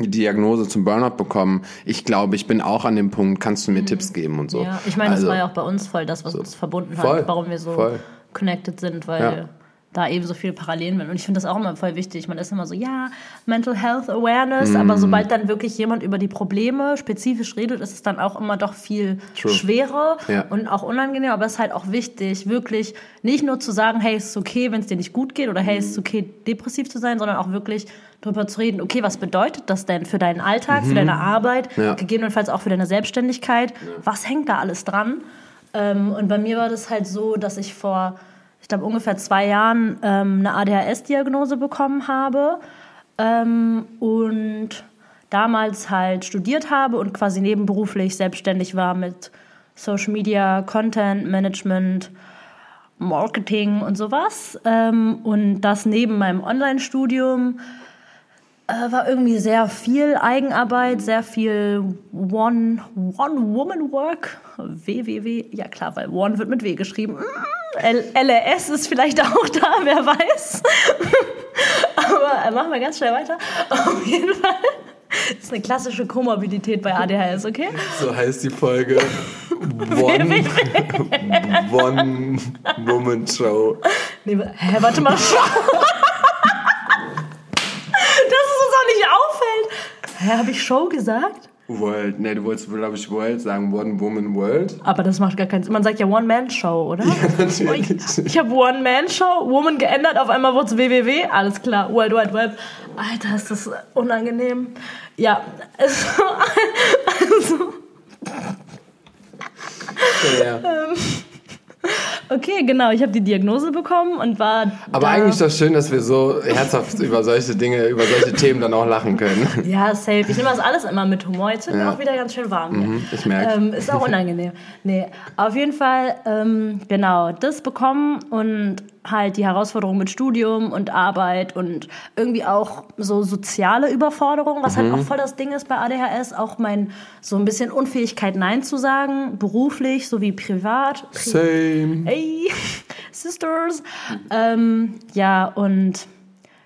die Diagnose zum Burnout bekommen. Ich glaube, ich bin auch an dem Punkt, kannst du mir Tipps geben und so. Mhm. Ja, ich meine, Also- das war ja auch bei uns voll das, was uns verbunden Voll, hat, warum wir so voll. connected sind, weil Ja. Da eben so viele Parallelen sind. Und ich finde das auch immer voll wichtig. Man ist immer so, ja, Mental Health Awareness, Mhm. aber sobald dann wirklich jemand über die Probleme spezifisch redet, ist es dann auch immer doch viel True. schwerer Ja. und auch unangenehm. Aber es ist halt auch wichtig, wirklich nicht nur zu sagen, hey, es ist okay, wenn es dir nicht gut geht oder hey, es ist okay, depressiv zu sein, sondern auch wirklich darüber zu reden, okay, was bedeutet das denn für deinen Alltag, für deine Arbeit, Ja. gegebenenfalls auch für deine Selbstständigkeit? Was hängt da alles dran? Ähm, und bei mir war das halt so, dass ich vor, glaube, ungefähr zwei Jahren ähm, eine ADHS-Diagnose bekommen habe ähm, und damals halt studiert habe und quasi nebenberuflich selbstständig war mit Social Media, Content Management, Marketing und sowas. Ähm, und das neben meinem Online-Studium war irgendwie sehr viel Eigenarbeit, sehr viel One- One-Woman-Work. WWW, ja klar, weil One wird mit W geschrieben. Mm, LRS ist vielleicht auch da, wer weiß. Aber äh, machen wir ganz schnell weiter. Auf jeden Fall. Das ist eine klassische Komorbidität bei ADHS, okay? So heißt die Folge One, One Woman Show. Nee, hä, warte mal. Dass Hä, habe ich Show gesagt? World, ne, du wolltest, glaube ich, World sagen, One Woman World. Aber das macht gar keinen Sinn. Man sagt ja One-Man-Show, oder? natürlich. Ich, ich habe One-Man-Show, Woman geändert, auf einmal wurde es WWW. Alles klar, World Wide Web. Alter, ist das unangenehm. Ja, also, also Ja. Okay, genau. Ich habe die Diagnose bekommen und war Aber da, eigentlich ist das schön, dass wir so herzhaft über solche Dinge, über solche Themen dann auch lachen können. Ja, safe. Ich nehme das alles immer mit Humor. Jetzt wird mir Ja. auch wieder ganz schön warm. Mhm, ich merk's. Ähm, ist auch unangenehm. Nee, auf jeden Fall, ähm, genau, das bekommen und halt die Herausforderung mit Studium und Arbeit und irgendwie auch so soziale Überforderung, was Mhm. halt auch voll das Ding ist bei ADHS, auch mein so ein bisschen Unfähigkeit Nein zu sagen, beruflich sowie privat. Pri Same. Hey, Sisters. Ähm, ja, und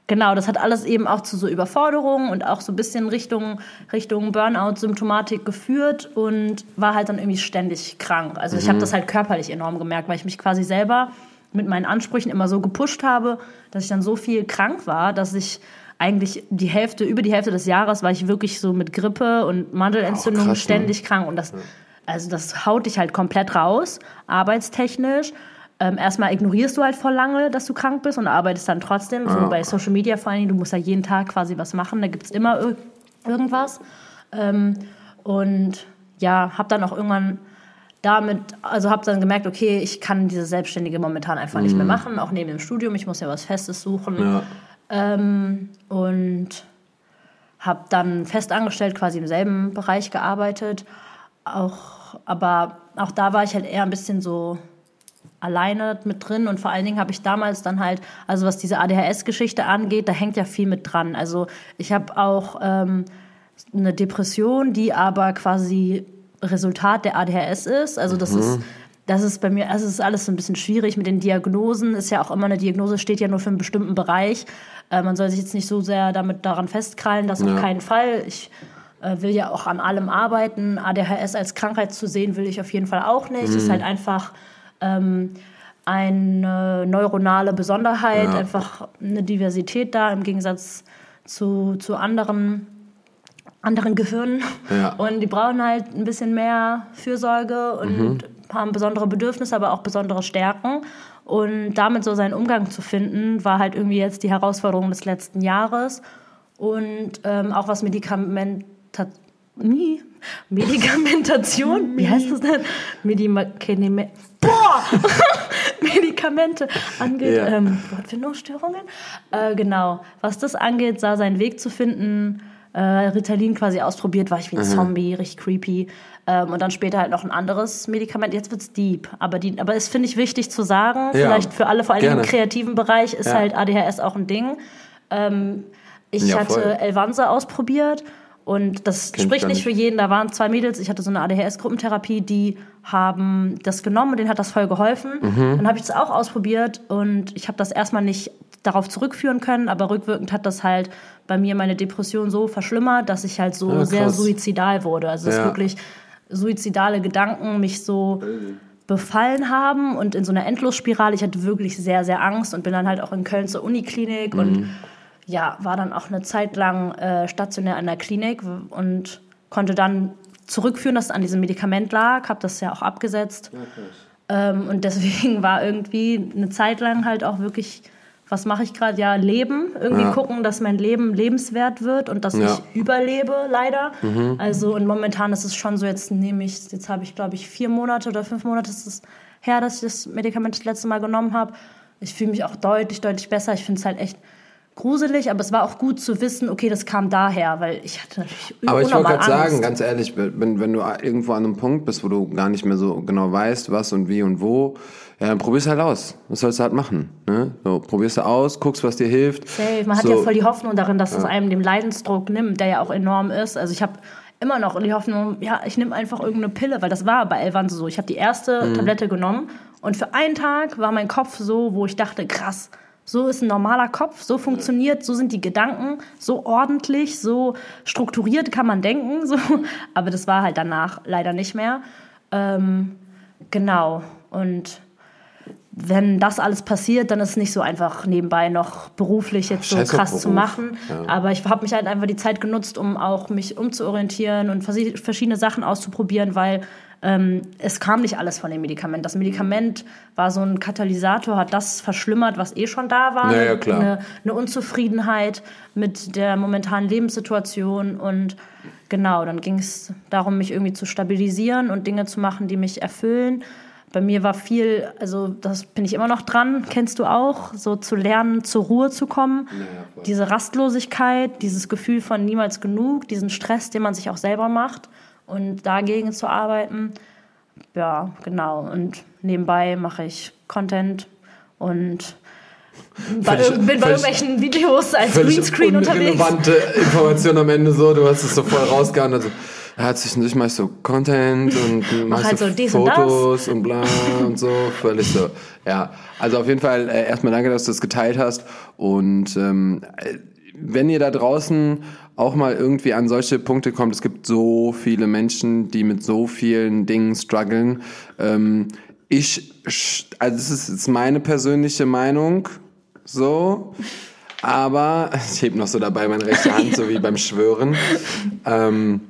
genau, das hat alles eben auch zu so Überforderungen und auch so ein bisschen Richtung, Richtung Burnout-Symptomatik geführt und war halt dann irgendwie ständig krank. Also ich habe das halt körperlich enorm gemerkt, weil ich mich quasi selber mit meinen Ansprüchen immer so gepusht habe, dass ich dann so viel krank war, dass ich eigentlich die Hälfte, über die Hälfte des Jahres war ich wirklich so mit Grippe und Mandelentzündung krass, ne? ständig krank und das, also das haut dich halt komplett raus, arbeitstechnisch. Ähm, erstmal ignorierst du halt voll lange, dass du krank bist und arbeitest dann trotzdem. So Ja. bei Social Media vor allen Dingen, du musst ja jeden Tag quasi was machen, da gibt es immer ir irgendwas. Ähm, und ja, hab dann auch irgendwann damit, also habe dann gemerkt, okay, ich kann diese Selbstständige momentan einfach nicht mehr machen, auch neben dem Studium, ich muss ja was Festes suchen. Ja. Ähm, und habe dann festangestellt quasi im selben Bereich gearbeitet. Auch, aber auch da war ich halt eher ein bisschen so alleine mit drin und vor allen Dingen habe ich damals dann halt, also was diese ADHS-Geschichte angeht, da hängt ja viel mit dran. Also ich habe auch ähm, eine Depression, die aber quasi Resultat der ADHS ist. Also das mhm. ist das ist bei mir, also es ist alles so ein bisschen schwierig mit den Diagnosen. Ist ja auch immer eine Diagnose, steht ja nur für einen bestimmten Bereich. Äh, man soll sich jetzt nicht so sehr damit daran festkrallen, das ja. auf keinen Fall. Ich äh, will ja auch an allem arbeiten. ADHS als Krankheit zu sehen, will ich auf jeden Fall auch nicht. Mhm. Ist halt einfach ähm, eine neuronale Besonderheit, ja. einfach eine Diversität da im Gegensatz zu, zu anderen anderen Gehirnen. Ja. Und die brauchen halt ein bisschen mehr Fürsorge und mhm. haben besondere Bedürfnisse, aber auch besondere Stärken. Und damit so seinen Umgang zu finden, war halt irgendwie jetzt die Herausforderung des letzten Jahres. Und ähm, auch was Medikament Medikamentation, wie heißt das denn? Medima Boah! Medikamente angeht, ja. ähm, Wortfindungsstörungen. Äh, genau, was das angeht, sah seinen Weg zu finden äh, Ritalin quasi ausprobiert, war ich wie ein mhm. Zombie, richtig creepy. Ähm, und dann später halt noch ein anderes Medikament. Jetzt wird's deep. Aber, die, aber es finde ich wichtig zu sagen, ja, vielleicht für alle, vor allem im kreativen Bereich, ist ja. halt ADHS auch ein Ding. Ähm, ich ja, hatte Elvanse ausprobiert. Und das Kennt spricht nicht für jeden. Da waren zwei Mädels, ich hatte so eine ADHS-Gruppentherapie, die haben das genommen und denen hat das voll geholfen. Mhm. Dann habe ich das auch ausprobiert und ich habe das erstmal nicht darauf zurückführen können, aber rückwirkend hat das halt bei mir meine Depression so verschlimmert, dass ich halt so ja, sehr suizidal wurde. Also ja. es wirklich suizidale Gedanken mich so befallen haben und in so einer Endlosspirale. Ich hatte wirklich sehr, sehr Angst und bin dann halt auch in Köln zur Uniklinik mhm. und ja, war dann auch eine Zeit lang äh, stationär an der Klinik und konnte dann zurückführen, dass es an diesem Medikament lag, habe das ja auch abgesetzt. Ja, ähm, und deswegen war irgendwie eine Zeit lang halt auch wirklich was mache ich gerade? Ja, leben. Irgendwie ja. gucken, dass mein Leben lebenswert wird und dass ja. ich überlebe, leider. Mhm. Also, und momentan ist es schon so, jetzt nehme ich, jetzt habe ich, glaube ich, vier Monate oder fünf Monate ist es her, dass ich das Medikament das letzte Mal genommen habe. Ich fühle mich auch deutlich, deutlich besser. Ich finde es halt echt gruselig, aber es war auch gut zu wissen, okay, das kam daher, weil ich hatte natürlich Aber ich wollte gerade sagen, ganz ehrlich, wenn, wenn du irgendwo an einem Punkt bist, wo du gar nicht mehr so genau weißt, was und wie und wo, ja, dann probier's halt aus. Was sollst du halt machen? Ne? So, probierst du aus, guckst, was dir hilft. Safe. Man so. hat ja voll die Hoffnung darin, dass ja. es einem den Leidensdruck nimmt, der ja auch enorm ist. Also ich habe immer noch die Hoffnung, ja, ich nehme einfach irgendeine Pille, weil das war bei Elvan so. Ich habe die erste mhm. Tablette genommen und für einen Tag war mein Kopf so, wo ich dachte, krass, so ist ein normaler Kopf, so funktioniert, so sind die Gedanken, so ordentlich, so strukturiert kann man denken. So. Aber das war halt danach leider nicht mehr. Ähm, genau. Und wenn das alles passiert, dann ist es nicht so einfach nebenbei noch beruflich jetzt so krass Beruf. zu machen. Ja. Aber ich habe mich halt einfach die Zeit genutzt, um auch mich umzuorientieren und verschiedene Sachen auszuprobieren, weil ähm, es kam nicht alles von dem Medikament. Das Medikament war so ein Katalysator, hat das verschlimmert, was eh schon da war. Ja, klar. Eine, eine Unzufriedenheit mit der momentanen Lebenssituation und genau, dann ging es darum, mich irgendwie zu stabilisieren und Dinge zu machen, die mich erfüllen bei mir war viel, also das bin ich immer noch dran, kennst du auch, so zu lernen, zur Ruhe zu kommen. Ja, Diese Rastlosigkeit, dieses Gefühl von niemals genug, diesen Stress, den man sich auch selber macht und dagegen zu arbeiten. Ja, genau. Und nebenbei mache ich Content und bei, völlig, bin bei irgendwelchen Videos als Greenscreen unterwegs. Relevante Information am Ende so, du hast es so voll rausgehauen. Also hat sich nicht mal so Content und mach halt so Fotos und, und, bla und so, völlig so. Ja, also auf jeden Fall äh, erstmal danke, dass du das geteilt hast und ähm, wenn ihr da draußen auch mal irgendwie an solche Punkte kommt, es gibt so viele Menschen, die mit so vielen Dingen strugglen. Ähm, ich, also das ist jetzt meine persönliche Meinung, so. Aber ich heb noch so dabei meine rechte Hand, so wie beim Schwören. Ähm,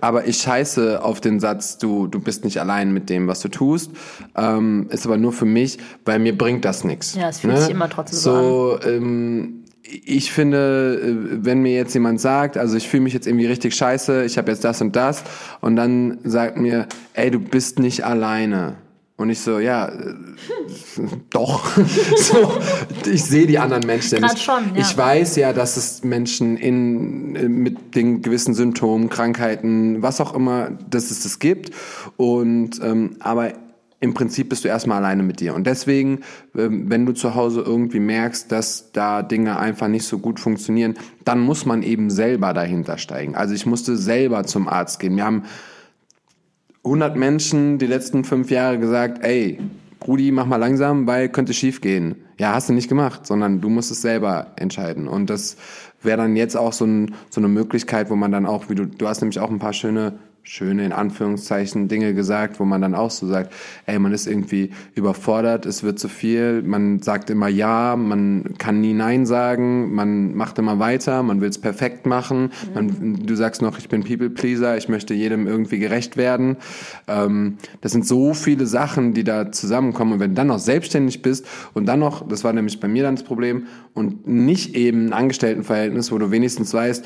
aber ich scheiße auf den Satz, du, du bist nicht allein mit dem, was du tust. Ähm, ist aber nur für mich, weil mir bringt das nichts. Ja, es fühlt ne? sich immer trotzdem so, so an. Ähm, ich finde, äh, wenn mir jetzt jemand sagt, also ich fühle mich jetzt irgendwie richtig scheiße, ich habe jetzt das und das, und dann sagt mir, ey, du bist nicht alleine. Und ich so, ja, äh, doch. so, ich sehe die anderen Menschen ja nicht. schon, ja. Ich weiß ja, dass es Menschen in, äh, mit den gewissen Symptomen, Krankheiten, was auch immer, dass es das gibt. Und ähm, aber im Prinzip bist du erstmal alleine mit dir. Und deswegen, ähm, wenn du zu Hause irgendwie merkst, dass da Dinge einfach nicht so gut funktionieren, dann muss man eben selber dahinter steigen. Also ich musste selber zum Arzt gehen. Wir haben 100 Menschen die letzten fünf Jahre gesagt, ey, Rudi, mach mal langsam, weil könnte schief gehen. Ja, hast du nicht gemacht, sondern du musst es selber entscheiden. Und das wäre dann jetzt auch so, ein, so eine Möglichkeit, wo man dann auch, wie du, du hast nämlich auch ein paar schöne schöne in Anführungszeichen Dinge gesagt, wo man dann auch so sagt, ey, man ist irgendwie überfordert, es wird zu viel, man sagt immer ja, man kann nie nein sagen, man macht immer weiter, man will es perfekt machen, man, du sagst noch, ich bin People Pleaser, ich möchte jedem irgendwie gerecht werden. Ähm, das sind so viele Sachen, die da zusammenkommen. Und wenn du dann noch selbstständig bist und dann noch, das war nämlich bei mir dann das Problem und nicht eben ein Angestelltenverhältnis, wo du wenigstens weißt,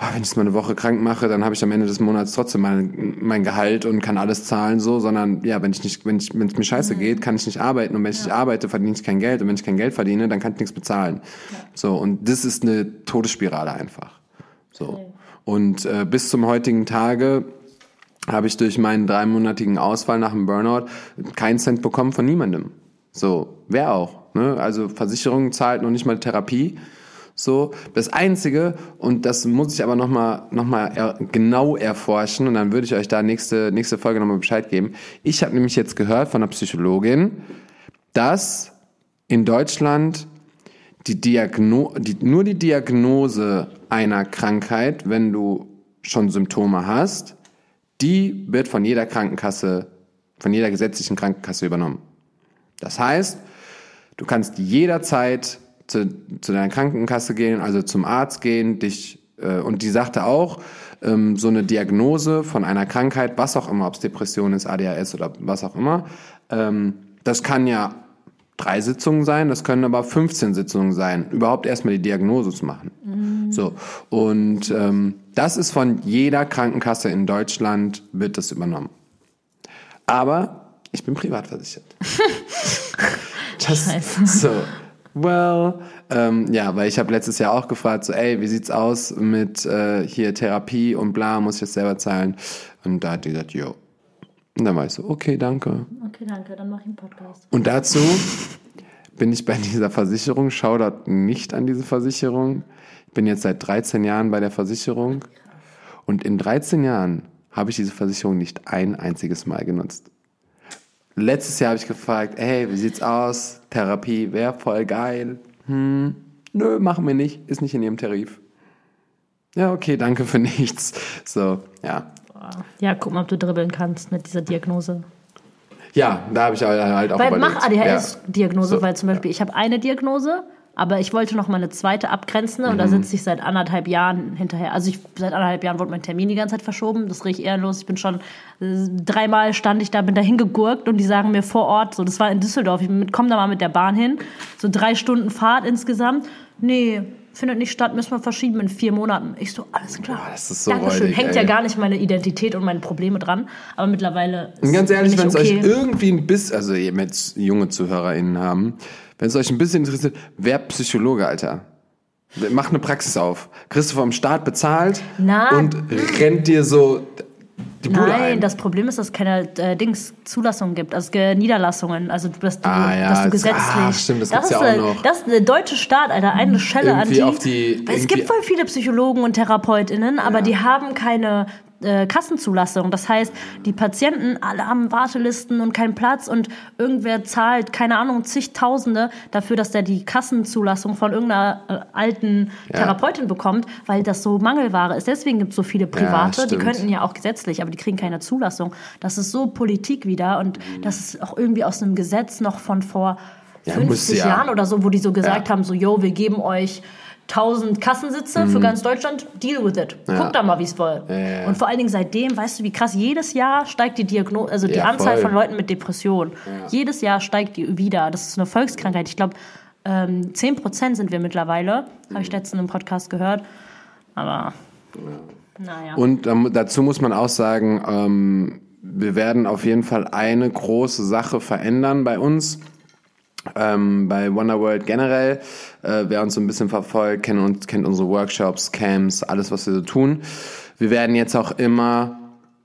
wenn ich es mal eine Woche krank mache, dann habe ich am Ende des Monats trotzdem mein, mein Gehalt und kann alles zahlen so, sondern ja, wenn ich nicht, wenn ich, wenn es mir scheiße geht, kann ich nicht arbeiten und wenn ich nicht arbeite, verdiene ich kein Geld und wenn ich kein Geld verdiene, dann kann ich nichts bezahlen. So und das ist eine Todesspirale einfach. So und äh, bis zum heutigen Tage habe ich durch meinen dreimonatigen Ausfall nach dem Burnout keinen Cent bekommen von niemandem. So, wer auch. Ne? Also Versicherung zahlt noch nicht mal Therapie. So, das Einzige, und das muss ich aber nochmal noch mal er, genau erforschen, und dann würde ich euch da nächste, nächste Folge nochmal Bescheid geben. Ich habe nämlich jetzt gehört von einer Psychologin, dass in Deutschland die Diagno die, nur die Diagnose einer Krankheit, wenn du schon Symptome hast, die wird von jeder Krankenkasse, von jeder gesetzlichen Krankenkasse übernommen. Das heißt, du kannst jederzeit zu, zu deiner Krankenkasse gehen, also zum Arzt gehen, dich äh, und die sagte auch, ähm, so eine Diagnose von einer Krankheit, was auch immer, ob es Depression ist, ADHS oder was auch immer, ähm, das kann ja drei Sitzungen sein, das können aber 15 Sitzungen sein, überhaupt erstmal die Diagnose zu machen. So und ähm, das ist von jeder Krankenkasse in Deutschland wird das übernommen. Aber ich bin privat versichert. Das, Scheiße. so, well, ähm, ja, weil ich habe letztes Jahr auch gefragt, so, ey, wie sieht's aus mit äh, hier Therapie und bla, muss ich jetzt selber zahlen? Und da hat die gesagt, jo. Und dann war ich so, okay, danke. Okay, danke, dann mach ich einen Podcast. Und dazu bin ich bei dieser Versicherung, Shoutout nicht an diese Versicherung. Ich bin jetzt seit 13 Jahren bei der Versicherung und in 13 Jahren habe ich diese Versicherung nicht ein einziges Mal genutzt. Letztes Jahr habe ich gefragt, hey, wie sieht's aus? Therapie wäre voll geil. Hm, nö, machen wir nicht, ist nicht in ihrem Tarif. Ja, okay, danke für nichts. So, ja. Ja, guck mal, ob du dribbeln kannst mit dieser Diagnose. Ja, da habe ich halt auch Weil überlegt. mach ADHS-Diagnose, So, weil zum Beispiel ich habe eine Diagnose, aber ich wollte noch mal eine zweite abgrenzen und da Mhm. sitze ich seit anderthalb Jahren hinterher. Also ich, seit anderthalb Jahren wurde mein Termin die ganze Zeit verschoben. Das riecht ehrenlos. Ich bin schon äh, dreimal stand ich da, bin da hingegurkt und die sagen mir vor Ort, so das war in Düsseldorf, ich komme da mal mit der Bahn hin, so drei Stunden Fahrt insgesamt. Nee, findet nicht statt, müssen wir verschieben in vier Monaten. Ich so, alles klar. Boah, das ist so Dankeschön. räudig, Hängt ey. ja gar nicht meine Identität und meine Probleme dran, aber mittlerweile Und ganz ehrlich, wenn ich es okay. euch irgendwie ein bisschen, also ihr jetzt junge ZuhörerInnen haben, wenn es euch ein bisschen interessiert, wer Psychologe, Alter? Mach eine Praxis auf. Kriegst du vom Staat bezahlt Na. und rennt dir so die Bude Nein, ein. das Problem ist, dass es keine äh, Dings Zulassungen gibt, also äh, Niederlassungen, also dass du, Ah, ja, dass du das- gesetzlich. ah, stimmt, das gibt's ist, ja auch noch. Das ist der deutsche Staat, Alter, eine Schelle an Irgendwie die. auf die- es gibt voll viele Psychologen und TherapeutInnen, aber die haben keine äh, Kassenzulassung. Das heißt, die Patienten alle haben Wartelisten und keinen Platz und irgendwer zahlt, keine Ahnung, zigtausende dafür, dass der die Kassenzulassung von irgendeiner äh, alten Ja. Therapeutin bekommt, weil das so Mangelware ist. Deswegen gibt es so viele Private, die stimmt. könnten ja auch gesetzlich, aber die kriegen keine Zulassung. Das ist so Politik wieder und das ist auch irgendwie aus einem Gesetz noch von vor Ja, 50 muss ja. Jahren oder so, wo die so gesagt Ja. haben, so, yo, wir geben euch 1000 Kassensitze für ganz Deutschland, deal with it. Mhm. Ja. Guckt da mal, wie es soll. Ja. Und vor allen Dingen seitdem, weißt du, wie krass, jedes Jahr steigt die Diagnose, also die Anzahl voll. von Leuten mit Depression. Jedes Jahr steigt die wieder. Das ist eine Volkskrankheit. Ich glaube, ähm, 10% sind wir mittlerweile, habe ich letztens im Podcast gehört. Aber, naja. Und ähm, dazu muss man auch sagen, ähm, wir werden auf jeden Fall eine große Sache verändern bei uns. Ähm, bei Wonderworld generell, äh, wer uns so ein bisschen verfolgt, kennt, uns, kennt unsere Workshops, Camps, alles, was wir so tun. Wir werden jetzt auch immer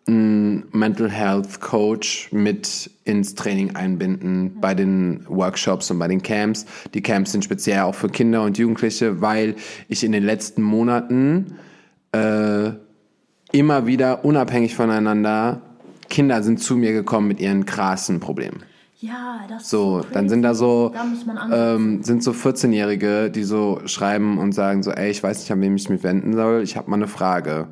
einen Mental Health Coach mit ins Training einbinden bei den Workshops und bei den Camps. Die Camps sind speziell auch für Kinder und Jugendliche, weil ich in den letzten Monaten äh, immer wieder unabhängig voneinander Kinder sind zu mir gekommen mit ihren krassen Problemen. Ja, das So, ist dann sind da so, Da ähm, sind so 14-Jährige, die so schreiben und sagen so, ey, ich weiß nicht, an wen ich mich wenden soll, ich habe mal eine Frage.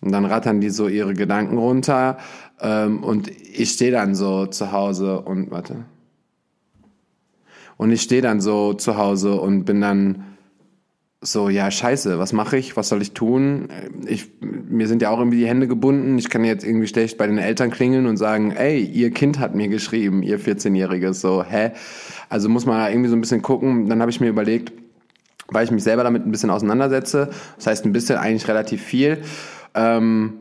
Und dann rattern die so ihre Gedanken runter ähm, und ich stehe dann so zu Hause und, warte. Und ich stehe dann so zu Hause und bin dann so, ja, scheiße, was mache ich? Was soll ich tun? Ich, mir sind ja auch irgendwie die Hände gebunden. Ich kann jetzt irgendwie schlecht bei den Eltern klingeln und sagen, ey, ihr Kind hat mir geschrieben, ihr 14-Jähriges, so, hä? Also muss man irgendwie so ein bisschen gucken. Dann habe ich mir überlegt, weil ich mich selber damit ein bisschen auseinandersetze, das heißt ein bisschen eigentlich relativ viel, ähm,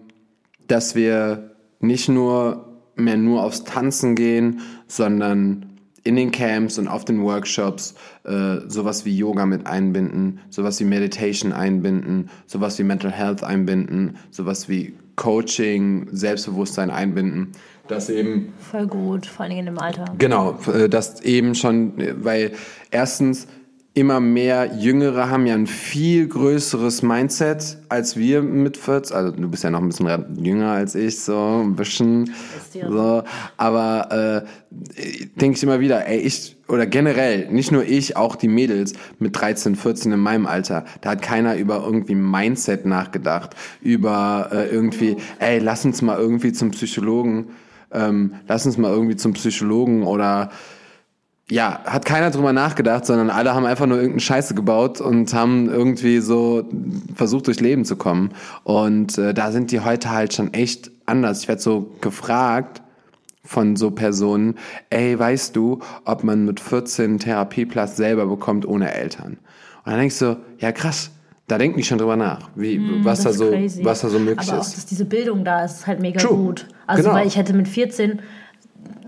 dass wir nicht nur mehr nur aufs Tanzen gehen, sondern in den Camps und auf den Workshops äh, sowas wie Yoga mit einbinden, sowas wie Meditation einbinden, sowas wie Mental Health einbinden, sowas wie Coaching, Selbstbewusstsein einbinden, dass eben Voll gut, vor allen Dingen in dem Alter. Genau, äh, das eben schon, äh, weil erstens immer mehr Jüngere haben ja ein viel größeres Mindset als wir mit 40. Also du bist ja noch ein bisschen jünger als ich, so ein bisschen. So, aber äh, denke ich immer wieder, ey, ich oder generell, nicht nur ich, auch die Mädels mit 13, 14 in meinem Alter, da hat keiner über irgendwie Mindset nachgedacht, über äh, irgendwie, ey, lass uns mal irgendwie zum Psychologen, ähm, lass uns mal irgendwie zum Psychologen oder ja, hat keiner drüber nachgedacht, sondern alle haben einfach nur irgendeine Scheiße gebaut und haben irgendwie so versucht, durchs Leben zu kommen. Und äh, da sind die heute halt schon echt anders. Ich werde so gefragt von so Personen, ey, weißt du, ob man mit 14 einen Therapieplatz selber bekommt ohne Eltern? Und dann denkst du, ja krass, da denken die schon drüber nach, wie, was, da so, crazy. was da so möglich Aber auch, ist. dass diese Bildung da ist, ist halt mega True. gut. Also, Genau. weil ich hätte mit 14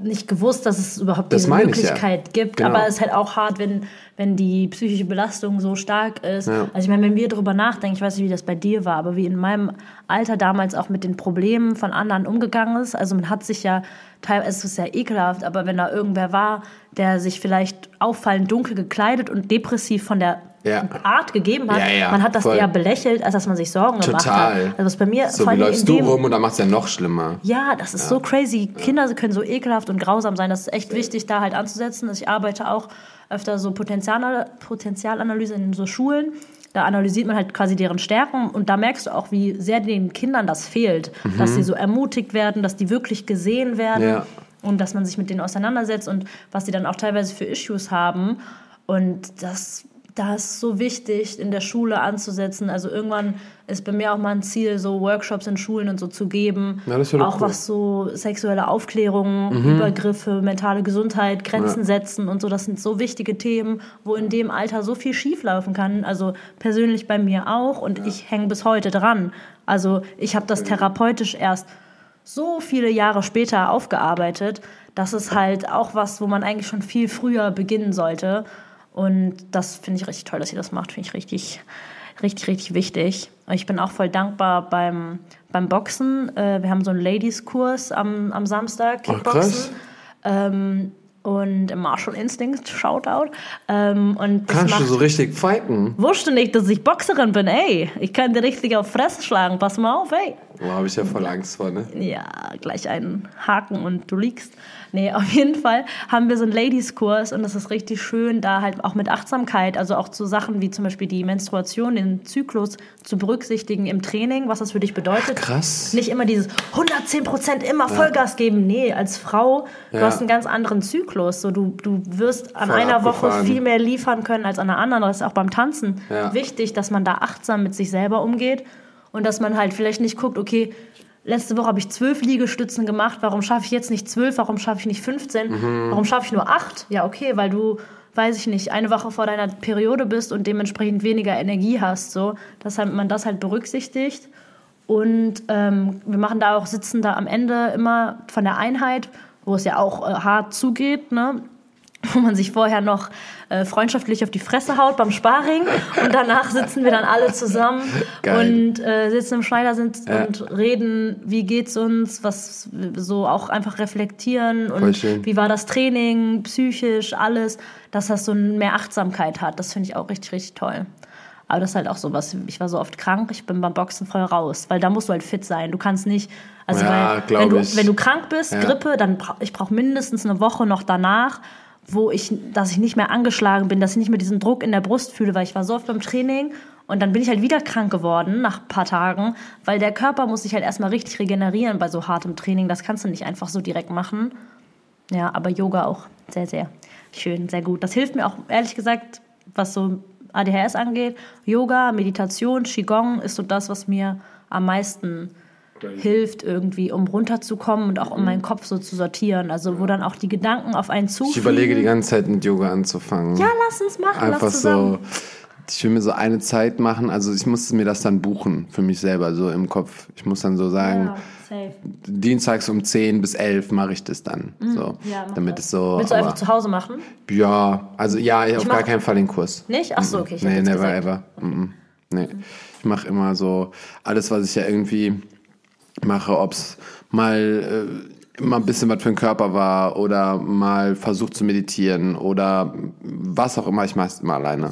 nicht gewusst, dass es überhaupt Das diese ich ja. Möglichkeit gibt. Genau. Aber es ist halt auch hart, wenn, wenn die psychische Belastung so stark ist. Ja. Also ich meine, wenn wir darüber nachdenken, ich weiß nicht, wie das bei dir war, aber wie in meinem Alter damals auch mit den Problemen von anderen umgegangen ist. Also man hat sich ja teilweise, es ist ja ekelhaft, aber wenn da irgendwer war, der sich vielleicht auffallend dunkel gekleidet und depressiv von der Ja. Art gegeben hat, Ja, ja, man hat das voll. eher belächelt, als dass man sich Sorgen gemacht hat. Total. Also was bei mir So, vor allem läufst du rum und dann macht's ja noch schlimmer. ja, das ist so crazy. Kinder können so ekelhaft und grausam sein. Das ist echt wichtig, da halt anzusetzen. Also ich arbeite auch öfter so Potenzial, Potenzialanalyse in so Schulen. Da analysiert man halt quasi deren Stärken und da merkst du auch, wie sehr den Kindern das fehlt. Dass sie so ermutigt werden, dass die wirklich gesehen werden und dass man sich mit denen auseinandersetzt und was sie dann auch teilweise für Issues haben. Und das, das ist so wichtig, in der Schule anzusetzen. Also irgendwann ist bei mir auch mal ein Ziel, so Workshops in Schulen und so zu geben. Ja, auch cool. Mhm. was so sexuelle Aufklärung, Übergriffe, mentale Gesundheit, Grenzen setzen und so. Das sind so wichtige Themen, wo in dem Alter so viel schieflaufen kann. Also persönlich bei mir auch und ich hänge bis heute dran. Also ich habe das therapeutisch erst so viele Jahre später aufgearbeitet. Das ist halt auch was, wo man eigentlich schon viel früher beginnen sollte. Und das finde ich richtig toll, dass ihr das macht. Finde ich richtig, richtig, richtig wichtig. Ich bin auch voll dankbar beim, beim Boxen. Äh, wir haben so einen Ladies-Kurs am, am Samstag. Kickboxen. Ähm, und im Martial Instinct, Shoutout. Ähm, und das Kannst du macht- so richtig fighten? Wusste nicht, dass ich Boxerin bin, ey. Ich kann dir richtig auf Fresse schlagen. Pass mal auf, ey. Boah, habe ich ja voll Angst vor, ne? Ja, gleich einen Haken und du liegst. Nee, auf jeden Fall haben wir so einen Ladies-Kurs und das ist richtig schön, da halt auch mit Achtsamkeit, also auch zu Sachen wie zum Beispiel die Menstruation, den Zyklus zu berücksichtigen im Training, was das für dich bedeutet. krass. Nicht immer dieses 110 Prozent immer Vollgas geben. Nee, als Frau, du Ja. hast einen ganz anderen Zyklus. So, du, du wirst an Voll einer Woche abgefahren. viel mehr liefern können als an einer anderen. Das ist auch beim Tanzen Ja. wichtig, dass man da achtsam mit sich selber umgeht und dass man halt vielleicht nicht guckt, okay, letzte Woche habe ich zwölf Liegestützen gemacht, warum schaffe ich jetzt nicht zwölf, warum schaffe ich nicht 15, Mhm. warum schaffe ich nur acht? Ja, okay, weil du, weiß ich nicht, eine Woche vor deiner Periode bist und dementsprechend weniger Energie hast, so, dass man das halt berücksichtigt Und ähm, wir machen da auch, sitzen da am Ende immer von der Einheit, wo es ja auch äh, hart zugeht, ne? wo man sich vorher noch äh, freundschaftlich auf die Fresse haut beim Sparring und danach sitzen wir dann alle zusammen Geil. und äh, sitzen im Schneidersitz Ja. und reden, wie geht's uns, was so auch einfach reflektieren und wie war das Training, psychisch, alles, dass das so mehr Achtsamkeit hat. Das finde ich auch richtig, richtig toll. Aber das ist halt auch so was. Ich war so oft krank, ich bin beim Boxen voll raus, weil da musst du halt fit sein. Du kannst nicht, also Ja, weil, wenn, du, ich. wenn du krank bist, Ja. Grippe, dann bra ich brauche mindestens eine Woche noch danach, wo ich, dass ich nicht mehr angeschlagen bin, dass ich nicht mehr diesen Druck in der Brust fühle, weil ich war so oft beim Training und dann bin ich halt wieder krank geworden nach ein paar Tagen, weil der Körper muss sich halt erstmal richtig regenerieren bei so hartem Training. Das kannst du nicht einfach so direkt machen. Ja, aber Yoga auch sehr, sehr schön, sehr gut. Das hilft mir auch, ehrlich gesagt, was so ADHS angeht. Yoga, Meditation, Qigong ist so das, was mir am meisten hilft, irgendwie, um runterzukommen und auch um meinen Kopf so zu sortieren. Also, wo dann auch die Gedanken auf einen Ich zufliegen. überlege die ganze Zeit mit Yoga anzufangen. Ja, lass uns machen, Einfach lass so. Ich will mir so eine Zeit machen, also ich muss mir das dann buchen für mich selber, so im Kopf. Ich muss dann so sagen, Ja, dienstags um 10 bis 11 mache ich das dann. So, Mhm. Ja, mach damit es so. Willst du einfach zu Hause machen? Ja, also ja, auf mach- gar keinen Fall den Kurs. Nicht? Ach so, okay. Ich nee, never gesagt. ever. Mhm. Nee. Ich mache immer so alles, was ich ja irgendwie mache, ob es mal, äh, mal ein bisschen was für den Körper war oder mal versucht zu meditieren oder was auch immer. Ich mache es immer alleine.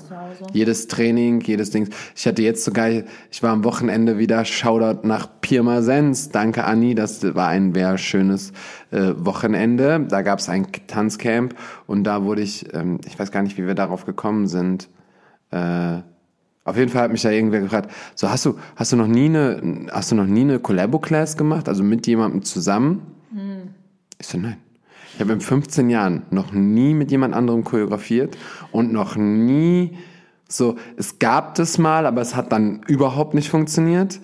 Jedes Training, jedes Ding. Ich hatte jetzt sogar, ich war am Wochenende wieder Shoutout nach Pirmasens. Danke, Anni. Das war ein sehr schönes äh, Wochenende. Da gab es ein Tanzcamp und da wurde ich, ähm, ich weiß gar nicht, wie wir darauf gekommen sind. Äh, auf jeden Fall hat mich da irgendwer gefragt, so hast du, hast du noch nie eine, hast du noch nie eine Collabo-Class gemacht, also mit jemandem zusammen? Ich so, nein. Ich habe in 15 Jahren noch nie mit jemand anderem choreografiert und noch nie so, es gab das mal, aber es hat dann überhaupt nicht funktioniert.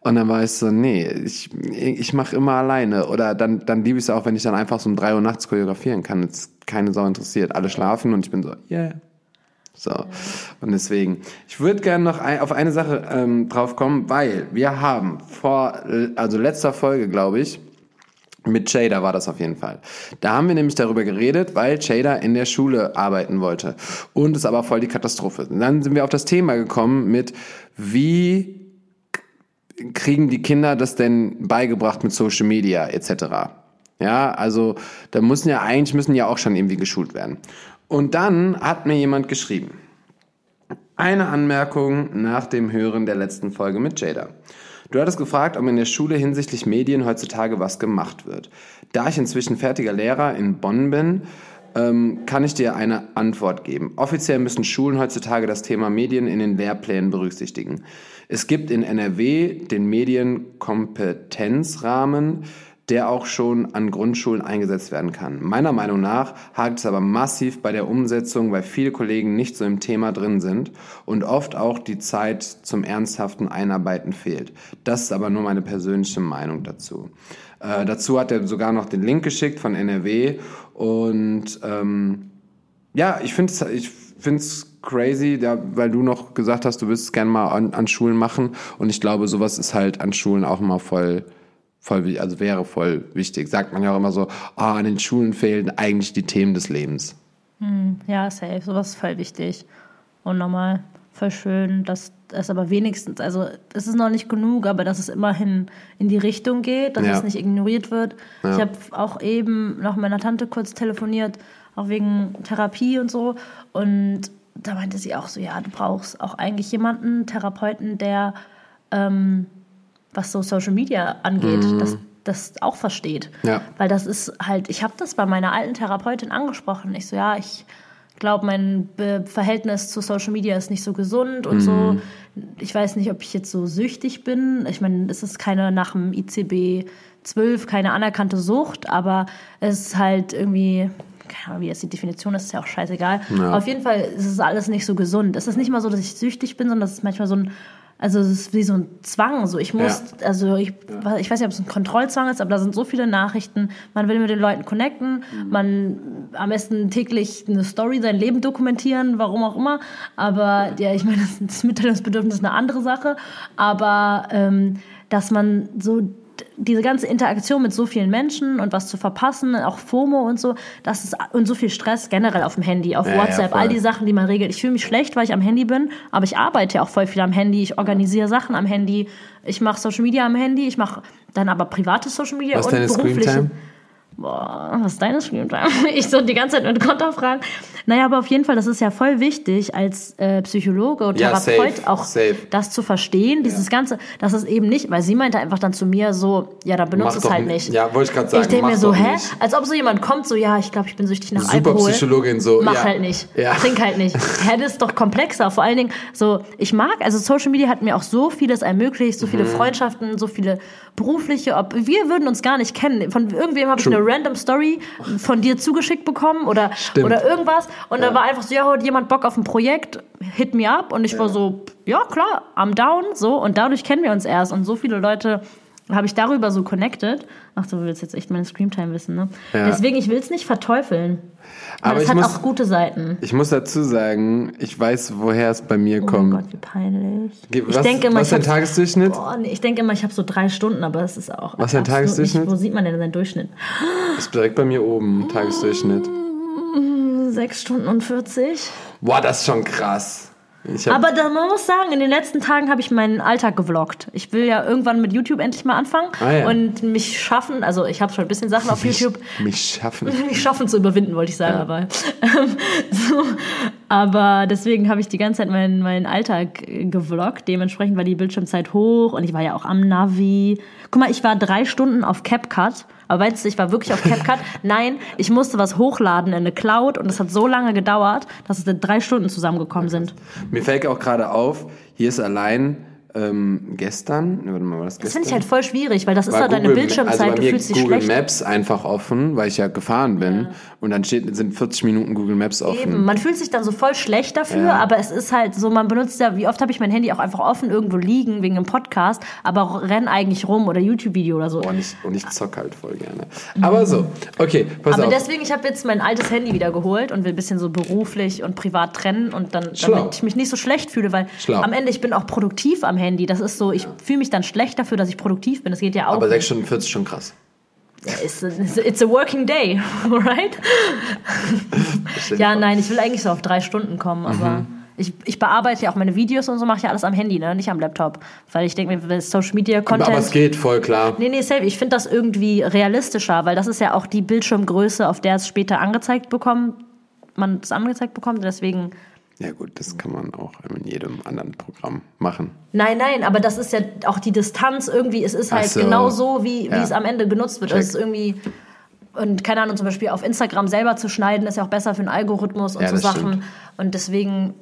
Und dann war ich so, nee, ich, ich mache immer alleine. Oder dann, dann liebe ich es auch, wenn ich dann einfach so um drei Uhr nachts choreografieren kann. Jetzt keine Sau interessiert. Alle schlafen und ich bin so, yeah. So. Und deswegen, ich würde gerne noch ein, auf eine Sache ähm, drauf kommen, weil wir haben vor, also letzter Folge, glaube ich, mit Jada war das auf jeden Fall. Da haben wir nämlich darüber geredet, weil Jada in der Schule arbeiten wollte. Und es aber voll die Katastrophe. Und dann sind wir auf das Thema gekommen mit, wie kriegen die Kinder das denn beigebracht mit Social Media etc. Ja, also da müssen ja eigentlich müssen ja auch schon irgendwie geschult werden. Und dann hat mir jemand geschrieben. Eine Anmerkung nach dem Hören der letzten Folge mit Jada. Du hattest gefragt, ob in der Schule hinsichtlich Medien heutzutage was gemacht wird. Da ich inzwischen fertiger Lehrer in Bonn bin, ähm, kann ich dir eine Antwort geben. Offiziell müssen Schulen heutzutage das Thema Medien in den Lehrplänen berücksichtigen. Es gibt in NRW den Medienkompetenzrahmen, der auch schon an Grundschulen eingesetzt werden kann. Meiner Meinung nach hakt es aber massiv bei der Umsetzung, weil viele Kollegen nicht so im Thema drin sind und oft auch die Zeit zum ernsthaften Einarbeiten fehlt. Das ist aber nur meine persönliche Meinung dazu. Äh, dazu hat er sogar noch den Link geschickt von NRW und ähm, ja, ich finde es ich find's crazy, da, weil du noch gesagt hast, du willst es gerne mal an, an Schulen machen und ich glaube, sowas ist halt an Schulen auch immer voll voll, also wäre voll wichtig. Sagt man ja auch immer so, ah, an den Schulen fehlen eigentlich die Themen des Lebens. Ja, safe. Sowas ist voll wichtig. Und nochmal voll schön, dass es aber wenigstens, also es ist noch nicht genug, aber dass es immerhin in die Richtung geht, dass Ja. es nicht ignoriert wird. Ja. Ich habe auch eben noch mit meiner Tante kurz telefoniert, auch wegen Therapie und so. Und da meinte sie auch so, ja, du brauchst auch eigentlich jemanden, Therapeuten, der, ähm, was so Social Media angeht, das, das auch versteht. Mhm. Ja. Weil das ist halt, ich habe das bei meiner alten Therapeutin angesprochen. Ich so, ja, ich glaube, mein Be Verhältnis zu Social Media ist nicht so gesund und Mhm. so. Ich weiß nicht, ob ich jetzt so süchtig bin. Ich meine, es ist keine nach dem ICB 12 keine anerkannte Sucht, aber es ist halt irgendwie keine Ahnung, wie jetzt die Definition ist, ist ja auch scheißegal. Ja. Auf jeden Fall ist es alles nicht so gesund. Es ist nicht mal so, dass ich süchtig bin, sondern es ist manchmal so ein, also es ist wie so ein Zwang. So ich muss, also ich, ich weiß nicht, ob es ein Kontrollzwang ist, aber da sind so viele Nachrichten. Man will mit den Leuten connecten, man am besten täglich eine Story, sein Leben dokumentieren, warum auch immer. Aber ja, ich meine, das, das Mitteilungsbedürfnis ist eine andere Sache. Aber ähm, dass man so diese ganze Interaktion mit so vielen Menschen und was zu verpassen, auch FOMO und so, das ist und so viel Stress generell auf dem Handy, auf Ja, WhatsApp, ja, all die Sachen, die man regelt. Ich fühle mich schlecht, weil ich am Handy bin, aber ich arbeite ja auch voll viel am Handy, ich organisiere Sachen am Handy, ich mache Social Media am Handy, ich mache dann aber privates Social Media Was und berufliche. Screentime? Boah, was ist deine Screentime? Ich so die ganze Zeit mit Konterfragen. Naja, aber auf jeden Fall, das ist ja voll wichtig als äh, Psychologe und Ja, Therapeut safe, auch safe. das zu verstehen, dieses Ganze, das ist eben nicht, weil sie meinte einfach dann zu mir so, ja, dann benutzt Mach es halt nicht. Ja, wollte ich gerade sagen, Ich denke mir so, hä? nicht. Als ob so jemand kommt, so, ja, ich glaube, ich bin süchtig nach Super Alkohol. Psychologin, so, Mach ja. halt nicht. Ja. Trink halt nicht. Hä, das ist doch komplexer. Vor allen Dingen, so, ich mag, also Social Media hat mir auch so vieles ermöglicht, so viele Mhm. Freundschaften, so viele berufliche, ob, wir würden uns gar nicht kennen. Von irgendwem habe ich eine random Story von dir zugeschickt bekommen oder, Stimmt. oder irgendwas. Und da war einfach so, ja, hat jemand Bock auf ein Projekt, hit me up. Und ich war so, ja, klar, I'm down, so. Und dadurch kennen wir uns erst. Und so viele Leute habe ich darüber so connected. Ach, du willst jetzt echt meine Screamtime wissen, ne? Ja. Deswegen, ich will es nicht verteufeln. Aber Aber es ich hat muss- auch gute Seiten. Ich muss dazu sagen, ich weiß, woher es bei mir Oh kommt. Gott, wie peinlich. Ge- ich was, denke immer, was ist ich dein Tagesdurchschnitt? oh, nee, ich denke immer, ich habe so drei Stunden, aber es ist auch. Was ist dein Tagesdurchschnitt? Nicht, wo sieht man denn seinen Durchschnitt? Ist direkt bei mir oben, Tagesdurchschnitt. Sechs Stunden und 40. Boah, das ist schon krass. Aber da, man muss sagen, in den letzten Tagen habe ich meinen Alltag gevloggt. Ich will ja irgendwann mit YouTube endlich mal anfangen Ah, ja. und mich schaffen. Also ich habe schon ein bisschen Sachen auf mich, YouTube. mich schaffen. Mich schaffen zu überwinden, wollte ich sagen, Ja. aber ähm, so, aber deswegen habe ich die ganze Zeit meinen, meinen Alltag äh, gevloggt. Dementsprechend war die Bildschirmzeit hoch und ich war ja auch am Navi. Guck mal, ich war drei Stunden auf CapCut. Aber weißt du, ich war wirklich auf CapCut. Nein, ich musste was hochladen in eine Cloud und es hat so lange gedauert, dass es drei Stunden zusammengekommen sind. Mir fällt auch gerade auf, hier ist allein ähm, gestern, warte mal, war das Das finde ich halt voll schwierig, weil das ist war halt deine Bildschirmzeit, also bei du mir fühlst dich Google schlecht. Maps einfach offen, weil ich ja gefahren bin. Und dann steht, sind 40 Minuten Google Maps offen. Eben, man fühlt sich dann so voll schlecht dafür, Ja. aber es ist halt so, man benutzt ja, wie oft habe ich mein Handy auch einfach offen irgendwo liegen wegen einem Podcast, aber renn eigentlich rum oder YouTube-Video oder so. Und ich, und ich zock halt voll gerne. Aber so, okay, pass Aber auf. deswegen, ich habe jetzt mein altes Handy wieder geholt und will ein bisschen so beruflich und privat trennen und dann, Schlau. damit ich mich nicht so schlecht fühle, weil Schlau. am Ende ich bin auch produktiv am Handy. Das ist so, ich fühle mich dann schlecht dafür, dass ich produktiv bin. Das geht ja auch. Aber 6 Stunden 40 schon krass. It's a, it's a working day, right? Ja, nein, ich will eigentlich so auf drei Stunden kommen, aber Mhm. ich, ich bearbeite ja auch meine Videos und so, mache ich ja alles am Handy, ne? nicht am Laptop. Weil ich denke mir, wenn Social Media Content. Aber es geht voll klar. Nee, nee, safe. Ich finde das irgendwie realistischer, weil das ist ja auch die Bildschirmgröße, auf der es später angezeigt bekommt, man es angezeigt bekommt. Deswegen. Ja gut, das kann man auch in jedem anderen Programm machen. Nein, nein, aber das ist ja auch die Distanz irgendwie. Es ist halt so. genau so, wie, wie Ja. es am Ende genutzt wird. Check. Es ist irgendwie. Und keine Ahnung, zum Beispiel auf Instagram selber zu schneiden, ist ja auch besser für den Algorithmus und Ja, so Sachen. stimmt. Und deswegen,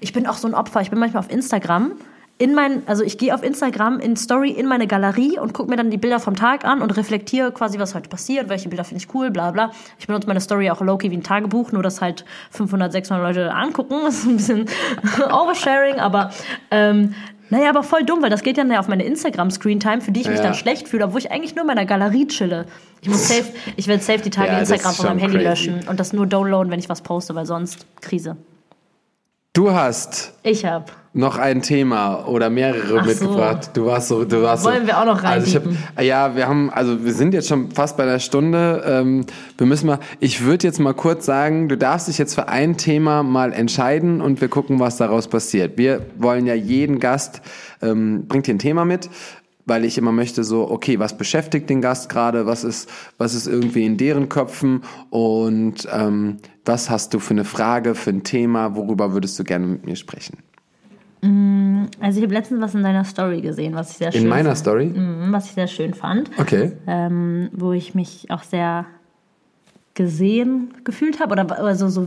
ich bin auch so ein Opfer. Ich bin manchmal auf Instagram. In mein, also ich gehe auf Instagram in Story in meine Galerie und gucke mir dann die Bilder vom Tag an und reflektiere quasi, was heute passiert, welche Bilder finde ich cool, bla bla. Ich benutze meine Story auch low-key wie ein Tagebuch, nur dass halt 500, 600 Leute angucken. Das ist ein bisschen Oversharing, aber ähm, naja, aber voll dumm, weil das geht dann ja auf meine Instagram-Screentime, für die ich mich Ja. dann schlecht fühle, obwohl ich eigentlich nur in meiner Galerie chille. Ich muss safe, ich werde safe die Tage Ja, Instagram von meinem Handy crazy. löschen und das nur downloaden, wenn ich was poste, weil sonst Krise. Du hast Ich hab. Noch ein Thema oder mehrere Ach so. mitgebracht. Du warst so, du warst Wollen so, wir auch noch also ich hab? Ja, wir haben, also wir sind jetzt schon fast bei der Stunde. Ähm, wir müssen mal, ich würde jetzt mal kurz sagen, du darfst dich jetzt für ein Thema mal entscheiden und wir gucken, was daraus passiert. Wir wollen ja jeden Gast ähm, bringt hier ein Thema mit. Weil ich immer möchte so, okay, was beschäftigt den Gast gerade, was ist, was ist irgendwie in deren Köpfen und ähm, was hast du für eine Frage, für ein Thema, worüber würdest du gerne mit mir sprechen? Also ich habe letztens was in deiner Story gesehen, was ich sehr schön In meiner Story? Mhm, was ich sehr schön fand, Okay. ähm, wo ich mich auch sehr gesehen gefühlt habe oder, oder so, so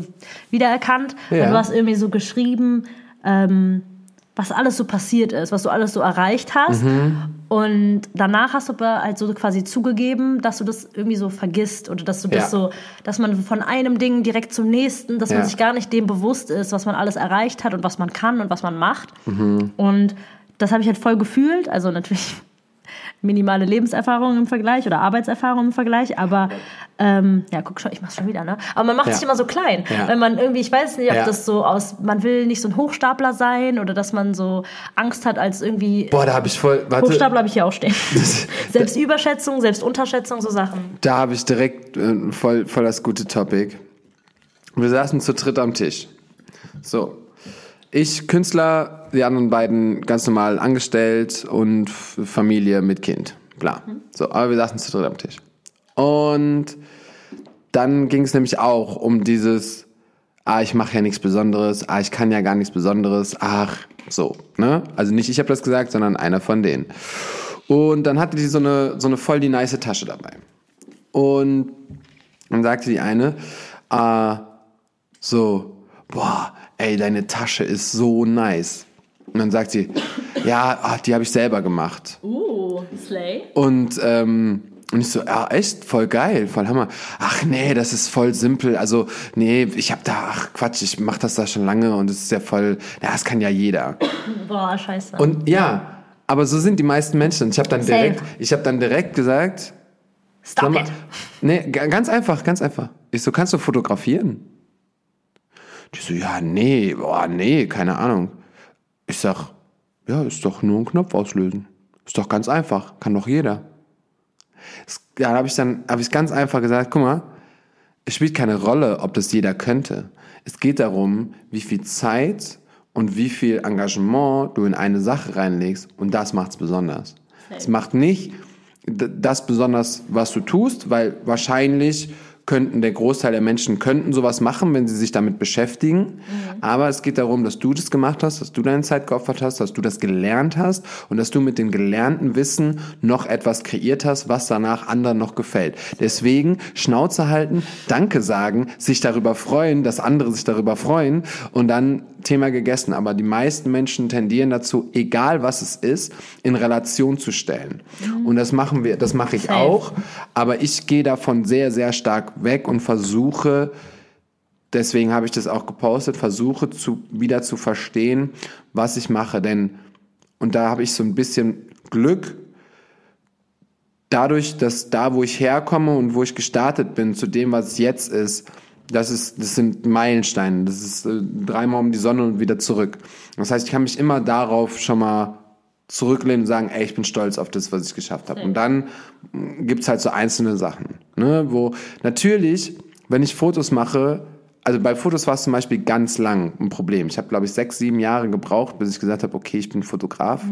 wiedererkannt. Ja. Und du hast irgendwie so geschrieben, ähm, was alles so passiert ist, was du alles so erreicht hast. Mhm. Und danach hast du aber halt so quasi zugegeben, dass du das irgendwie so vergisst oder dass du Ja. das so, dass man von einem Ding direkt zum nächsten, dass Ja. man sich gar nicht dem bewusst ist, was man alles erreicht hat und was man kann und was man macht. Mhm. Und das habe ich halt voll gefühlt. Also natürlich minimale Lebenserfahrung im Vergleich oder Arbeitserfahrung im Vergleich, aber ähm, ja, guck schon, ich mach's schon wieder, ne? Aber man macht Ja. sich immer so klein, Ja. wenn man irgendwie, ich weiß nicht, ob Ja. das so aus, man will nicht so ein Hochstapler sein oder dass man so Angst hat als irgendwie Boah, da habe ich voll, warte, Hochstapler habe ich hier auch stehen. Selbstüberschätzung, Selbstunterschätzung, so Sachen. da habe ich direkt äh, voll, voll das gute Topic. Wir saßen zu dritt am Tisch. So. Ich, Künstler, die anderen beiden ganz normal angestellt und Familie mit Kind. Bla. So, aber wir saßen zu dritt am Tisch. Und dann ging es nämlich auch um dieses, ah, ich mache ja nichts Besonderes, ah, ich kann ja gar nichts Besonderes, ach, so, ne? Also nicht ich habe das gesagt, sondern einer von denen. Und dann hatte die so eine, so eine voll die nice Tasche dabei. Und dann sagte die eine, äh, so, boah, ey, deine Tasche ist so nice. Und dann sagt sie, ja, ah, die habe ich selber gemacht. Uh, Slay. Und, ähm, und ich so, ja, echt, voll geil, voll Hammer. Ach nee, das ist voll simpel. Also, nee, ich hab da, ach Quatsch, ich mach das da schon lange und es ist ja voll, ja, das kann ja jeder. Boah, scheiße. Und ja, aber so sind die meisten Menschen. Ich habe dann Safe. direkt, ich habe dann direkt gesagt, Stop mal, it. Nee, ga- ganz einfach, ganz einfach. Ich so, kannst du fotografieren? Die so, ja, nee, boah, nee, keine Ahnung. Ich sag, ja, ist doch nur ein Knopf auslösen. Ist doch ganz einfach, kann doch jeder. Es- Da habe ich dann, habe ich ganz einfach gesagt, guck mal, es spielt keine Rolle, ob das jeder könnte. Es geht darum, wie viel Zeit und wie viel Engagement du in eine Sache reinlegst und das macht's besonders. Es macht nicht das besonders, was du tust, weil wahrscheinlich könnten der Großteil der Menschen könnten sowas machen, wenn sie sich damit beschäftigen. Aber es geht darum, dass du das gemacht hast, dass du deine Zeit geopfert hast, dass du das gelernt hast und dass du mit dem gelernten Wissen noch etwas kreiert hast, was danach anderen noch gefällt. Deswegen Schnauze halten, Danke sagen, sich darüber freuen, dass andere sich darüber freuen und dann Thema gegessen. Aber die meisten Menschen tendieren dazu, egal was es ist, in Relation zu stellen. Und das machen wir, das mache ich Safe. auch. Aber ich gehe davon sehr, sehr stark weg und versuche, deswegen habe ich das auch gepostet, versuche zu, wieder zu verstehen, was ich mache. Denn, und da habe ich so ein bisschen Glück, dadurch, dass da, wo ich herkomme und wo ich gestartet bin, zu dem, was es jetzt ist, das ist, das sind Meilensteine. Das ist äh, dreimal um die Sonne und wieder zurück. Das heißt, ich kann mich immer darauf schon mal zurücklehnen und sagen, ey, ich bin stolz auf das, was ich geschafft habe. Und dann mh, gibt's halt so einzelne Sachen, ne, wo natürlich, wenn ich Fotos mache, also bei Fotos war es zum Beispiel ganz lang ein Problem. Ich habe, glaube ich, sechs, sieben Jahre gebraucht, bis ich gesagt habe, okay, ich bin Fotograf.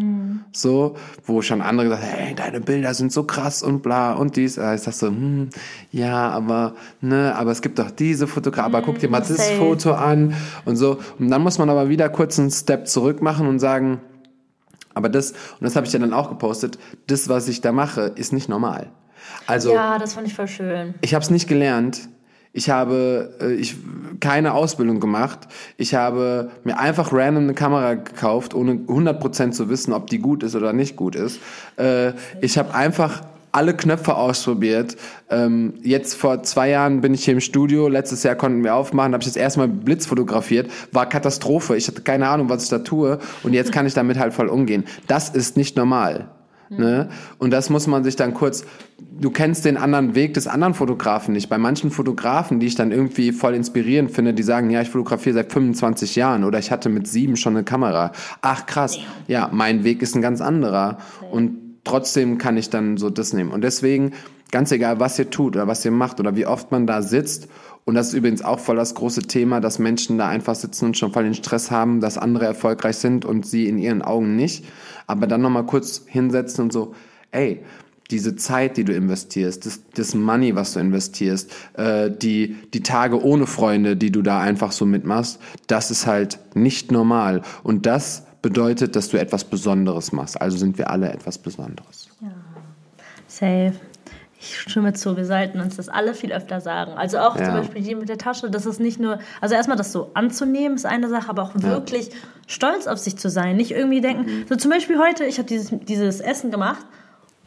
So, wo schon andere gesagt haben, hey, deine Bilder sind so krass und bla und dies. Äh, Ich sag so, hm, ja, aber, ne, aber es gibt doch diese Fotograf, aber guck dir mal das safe. Foto an und so. Und dann muss man aber wieder kurz einen Step zurück machen und sagen, aber das, und das habe ich ja dann auch gepostet, das, was ich da mache, ist nicht normal. Also, Ja, das fand ich voll schön. ich habe es nicht gelernt. Ich habe äh, ich, keine Ausbildung gemacht. Ich habe mir einfach random eine Kamera gekauft, ohne 100% zu wissen, ob die gut ist oder nicht gut ist. Äh, ich habe einfach alle Knöpfe ausprobiert. Ähm, jetzt vor zwei Jahren bin ich hier im Studio. Letztes Jahr konnten wir aufmachen. Habe ich das erste Mal Blitz fotografiert. War Katastrophe. Ich hatte keine Ahnung, was ich da tue. Und jetzt kann ich damit halt voll umgehen. Das ist nicht normal. Ne? Und das muss man sich dann kurz, du kennst den anderen Weg des anderen Fotografen nicht. Bei manchen Fotografen, die ich dann irgendwie voll inspirierend finde, die sagen, ja, ich fotografiere seit 25 Jahren oder ich hatte mit sieben schon eine Kamera. Ach krass, ja, mein Weg ist ein ganz anderer. Und trotzdem kann ich dann so das nehmen. Und deswegen, ganz egal, was ihr tut oder was ihr macht oder wie oft man da sitzt, und das ist übrigens auch voll das große Thema, dass Menschen da einfach sitzen und schon voll den Stress haben, dass andere erfolgreich sind und sie in ihren Augen nicht. Aber dann nochmal kurz hinsetzen und so, ey, diese Zeit, die du investierst, das, das Money, was du investierst, äh, die, die Tage ohne Freunde, die du da einfach so mitmachst, das ist halt nicht normal. Und das bedeutet, dass du etwas Besonderes machst. Also sind wir alle etwas Besonderes. Safe. Ich stimme zu, wir sollten uns das alle viel öfter sagen. Also auch Ja. zum Beispiel die mit der Tasche, das ist nicht nur, also erstmal das so anzunehmen, ist eine Sache, aber auch wirklich stolz auf sich zu sein. Nicht irgendwie denken, Mhm. so zum Beispiel heute, ich habe dieses, dieses Essen gemacht,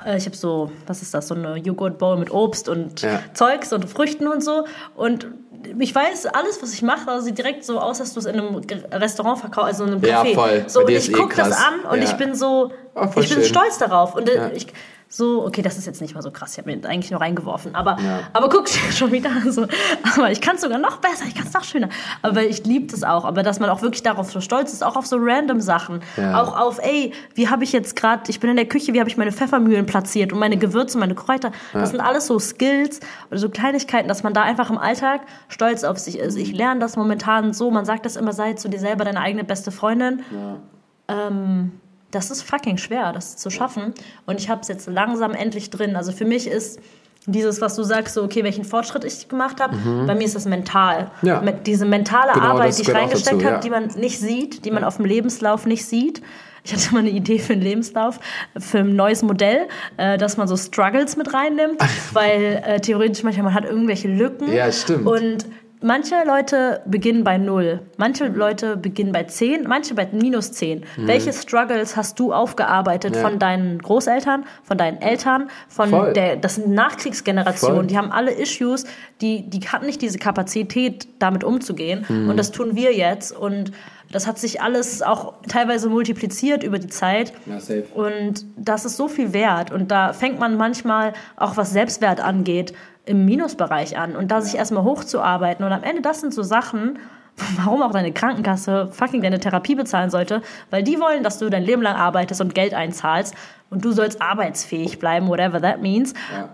äh, ich habe so, was ist das, so eine Joghurt-Bowl mit Obst und Ja. Zeugs und Früchten und so. Und ich weiß, alles, was ich mache, sieht direkt so aus, als du es in einem Restaurant verkaufst, also in einem Ja, Café. voll. So, und ich ist eh gucke das an und Ja. ich bin so, Oh, ich bin schön. stolz darauf. Und äh, Ja. ich so, okay, das ist jetzt nicht mal so krass, ich habe mir eigentlich nur reingeworfen. Aber, Ja. aber guck schon wieder so. Aber ich kann es sogar noch besser, ich kann es noch schöner. Aber ich liebe das auch. Aber dass man auch wirklich darauf so stolz ist, auch auf so random Sachen. Ja. Auch auf, ey, wie habe ich jetzt gerade, ich bin in der Küche, wie habe ich meine Pfeffermühlen platziert und meine Gewürze, meine Kräuter. Das sind alles so Skills oder so Kleinigkeiten, dass man da einfach im Alltag stolz auf sich ist. Ich lerne das momentan so, man sagt das immer, sei zu dir selber deine eigene beste Freundin. Ähm, das ist fucking schwer, das zu schaffen. Und ich habe es jetzt langsam endlich drin. Also für mich ist dieses, was du sagst, so, okay, welchen Fortschritt ich gemacht habe, bei mir ist das mental. Mhm. Ja. Mit diese mentale Genau, Arbeit, die ich reingesteckt habe, ja. die man nicht sieht, die man auf dem Lebenslauf nicht sieht. Ich hatte mal eine Idee für einen Lebenslauf, für ein neues Modell, äh, dass man so Struggles mit reinnimmt, weil äh, theoretisch manchmal man hat irgendwelche Lücken. Ja, stimmt. Und manche Leute beginnen bei null, manche Leute beginnen bei 10, manche bei minus 10. Welche Struggles hast du aufgearbeitet Mhm. Ja. von deinen Großeltern, von deinen Eltern, von Voll. der, das sind Nachkriegsgenerationen, Voll. die haben alle Issues, die, die hatten nicht diese Kapazität, damit umzugehen. Mhm. Und das tun wir jetzt. Und das hat sich alles auch teilweise multipliziert über die Zeit. Ja, safe. Und das ist so viel wert. Und da fängt man manchmal auch, was Selbstwert angeht, im Minusbereich an. Und da sich erstmal hochzuarbeiten. Und am Ende, das sind so Sachen, warum auch deine Krankenkasse fucking deine Therapie bezahlen sollte. Weil die wollen, dass du dein Leben lang arbeitest und Geld einzahlst. Und du sollst arbeitsfähig bleiben, whatever that means. Ja.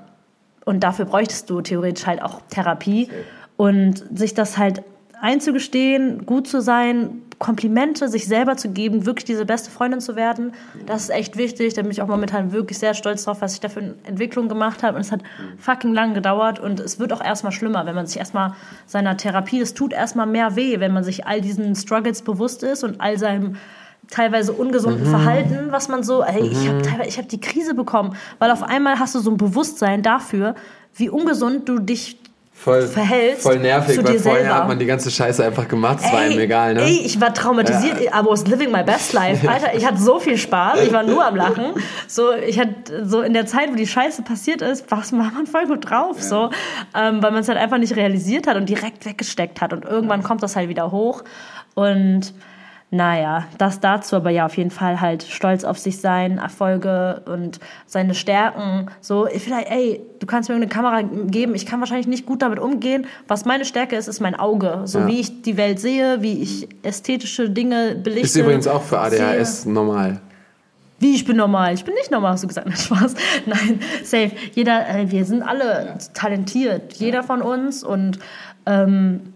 Und dafür bräuchtest du theoretisch halt auch Therapie. Und sich das halt einzugestehen, gut zu sein, Komplimente sich selber zu geben, wirklich diese beste Freundin zu werden, das ist echt wichtig. Da bin ich auch momentan wirklich sehr stolz drauf, was ich da für eine Entwicklung gemacht habe. Und es hat fucking lang gedauert und es wird auch erstmal schlimmer, wenn man sich erstmal seiner Therapie, es tut erstmal mehr weh, wenn man sich all diesen Struggles bewusst ist und all seinem teilweise ungesunden Verhalten, was man so, ey, ich habe teilweise, ich habe die Krise bekommen, weil auf einmal hast du so ein Bewusstsein dafür, wie ungesund du dich Voll, verhältst voll nervig, zu weil dir vorher selber. hat man die ganze Scheiße einfach gemacht, es war einem egal, ne? Ey, ich war traumatisiert. I was living my best life. Alter, ich hatte so viel Spaß. Ich war nur am Lachen. So, ich hatte so in der Zeit, wo die Scheiße passiert ist, war man voll gut drauf. So, ähm, weil man es halt einfach nicht realisiert hat und direkt weggesteckt hat. Und irgendwann kommt das halt wieder hoch. Und naja, das dazu, aber ja, auf jeden Fall halt stolz auf sich sein, Erfolge und seine Stärken. So, vielleicht, ey, du kannst mir eine Kamera geben, ich kann wahrscheinlich nicht gut damit umgehen. Was meine Stärke ist, ist mein Auge. So Ja. wie ich die Welt sehe, wie ich ästhetische Dinge belichte. Ist übrigens auch für ADHS sehe. normal. Wie, ich bin normal. Ich bin nicht normal, hast du gesagt. Nein, Spaß. Nein, safe. Jeder, äh, wir sind alle talentiert. Jeder von uns und ähm,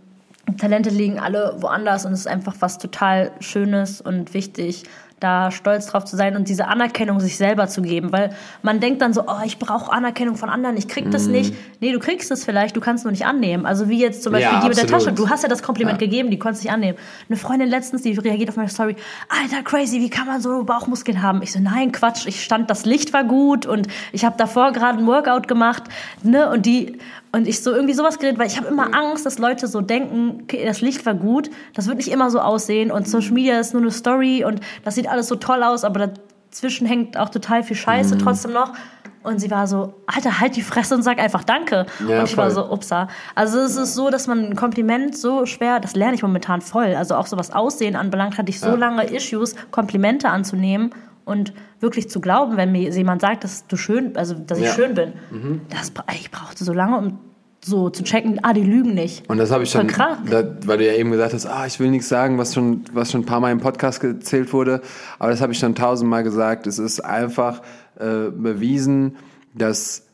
Talente liegen alle woanders und es ist einfach was total Schönes und wichtig, da stolz drauf zu sein und diese Anerkennung sich selber zu geben, weil man denkt dann so, oh, ich brauche Anerkennung von anderen, ich krieg das nicht. Nee, du kriegst es vielleicht, du kannst nur nicht annehmen. Also wie jetzt zum Beispiel Ja, die mit der absolut. Tasche. Du hast ja das Kompliment Ja. gegeben, die konntest nicht annehmen. Eine Freundin letztens, die reagiert auf meine Story, Alter, crazy, wie kann man so Bauchmuskeln haben? Ich so, nein, Quatsch, ich stand, das Licht war gut und ich habe davor gerade ein Workout gemacht, ne, und die und ich so irgendwie sowas geredet, weil ich habe immer Angst, dass Leute so denken, das Licht war gut, das wird nicht immer so aussehen und Social Media ist nur eine Story und das sieht alles so toll aus, aber dazwischen hängt auch total viel Scheiße trotzdem noch. Und sie war so, Alter, halt die Fresse und sag einfach Danke. Ja, und ich war voll. so, upsa. Also es ist so, dass man ein Kompliment so schwer, das lerne ich momentan voll. Also auch so was Aussehen anbelangt, hatte ich so Ja. lange Issues, Komplimente anzunehmen und wirklich zu glauben, wenn mir jemand sagt, dass du schön, also dass ich Ja. Mhm. schön bin. Das, bra- ich brauchte so lange, um so zu checken, ah, die lügen nicht. Und das habe ich schon, da, weil du ja eben gesagt hast, ah, ich will nichts sagen, was schon, was schon ein paar Mal im Podcast erzählt wurde, aber das habe ich schon tausendmal gesagt. Es ist einfach äh, bewiesen, dass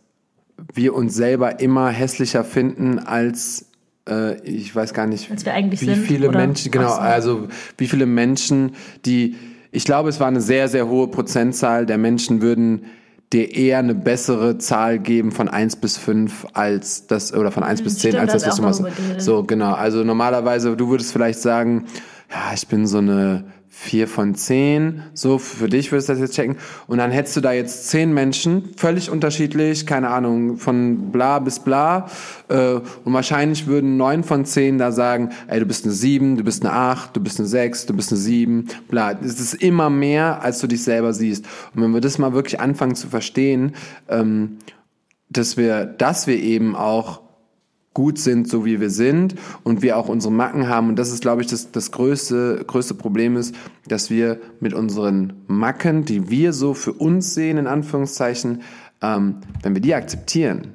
wir uns selber immer hässlicher finden als äh, ich weiß gar nicht, Als wir eigentlich wie sind, viele? Menschen, genau, also wie viele Menschen, die, ich glaube, es war eine sehr, sehr hohe Prozentzahl der Menschen würden dir eher eine bessere Zahl geben von 1 bis 5 als das, oder von 1 bis 10 stimmt, als das, da was du machst. So, genau. Also normalerweise, du würdest vielleicht sagen, ja, ich bin so eine vier von zehn, so für dich würdest du das jetzt checken. Und dann hättest du da jetzt zehn Menschen, völlig unterschiedlich, keine Ahnung, von bla bis bla. Äh, und wahrscheinlich würden neun von zehn da sagen, ey, du bist eine sieben, du bist eine acht, du bist eine sechs, du bist eine sieben, bla. Es ist immer mehr, als du dich selber siehst. Und wenn wir das mal wirklich anfangen zu verstehen, ähm, dass wir, dass wir eben auch gut sind, so wie wir sind und wir auch unsere Macken haben. Und das ist, glaube ich, das, das größte, größte Problem ist, dass wir mit unseren Macken, die wir so für uns sehen, in Anführungszeichen, ähm, wenn wir die akzeptieren,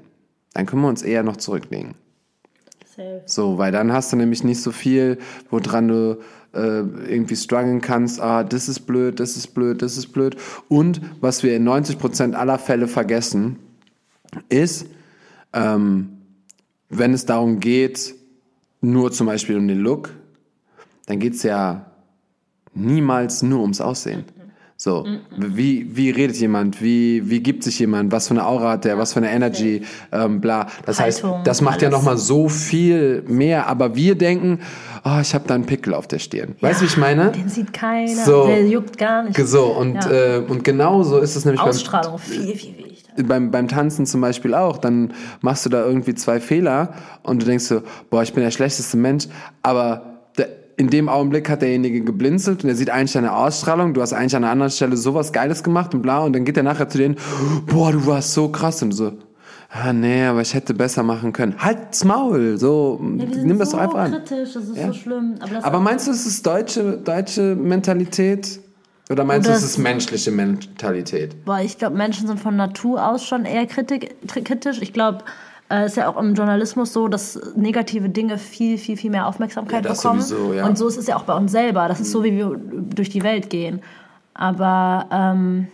dann können wir uns eher noch zurücklegen. Safe. So, weil dann hast du nämlich nicht so viel, woran du äh, irgendwie strugglen kannst, ah, das ist blöd, das ist blöd, das ist blöd. Und was wir in 90% aller Fälle vergessen, ist, ähm, wenn es darum geht, nur zum Beispiel um den Look, dann geht's ja niemals nur ums Aussehen. So, wie, wie redet jemand, wie, wie gibt sich jemand, was für eine Aura hat der, was für eine Energy, ähm, bla. Das heißt, Haltung, das macht ja alles. nochmal so viel mehr, aber wir denken, oh, ich habe da einen Pickel auf der Stirn. Weißt du, wie ich meine? Den sieht keiner, So. der juckt gar nicht. So, und, Ja. äh, und genau so ist es nämlich beim, Ausstrahlung, viel, viel wichtiger. Beim, beim Tanzen zum Beispiel auch, dann machst du da irgendwie zwei Fehler und du denkst so, boah, ich bin der schlechteste Mensch, aber der, in dem Augenblick hat derjenige geblinzelt und er sieht eigentlich deine Ausstrahlung, du hast eigentlich an einer anderen Stelle sowas Geiles gemacht und bla und dann geht er nachher zu denen, boah, du warst so krass und so, ah nee, aber ich hätte besser machen können. Halt's Maul, so, Ja, nimm das so doch einfach an. kritisch, das ist Ja. so schlimm. Aber, Aber meinst du, es ist deutsche, deutsche Mentalität? Oder meinst Oder du, es ist menschliche Mentalität? Boah, ich glaube, Menschen sind von Natur aus schon eher kritik, kritisch. Ich glaube, es ist ja auch im Journalismus so, dass negative Dinge viel, viel, viel mehr Aufmerksamkeit Ja, das bekommen. sowieso, ja. Und so ist es ja auch bei uns selber. Das ist so, wie wir durch die Welt gehen. Aber, ähm,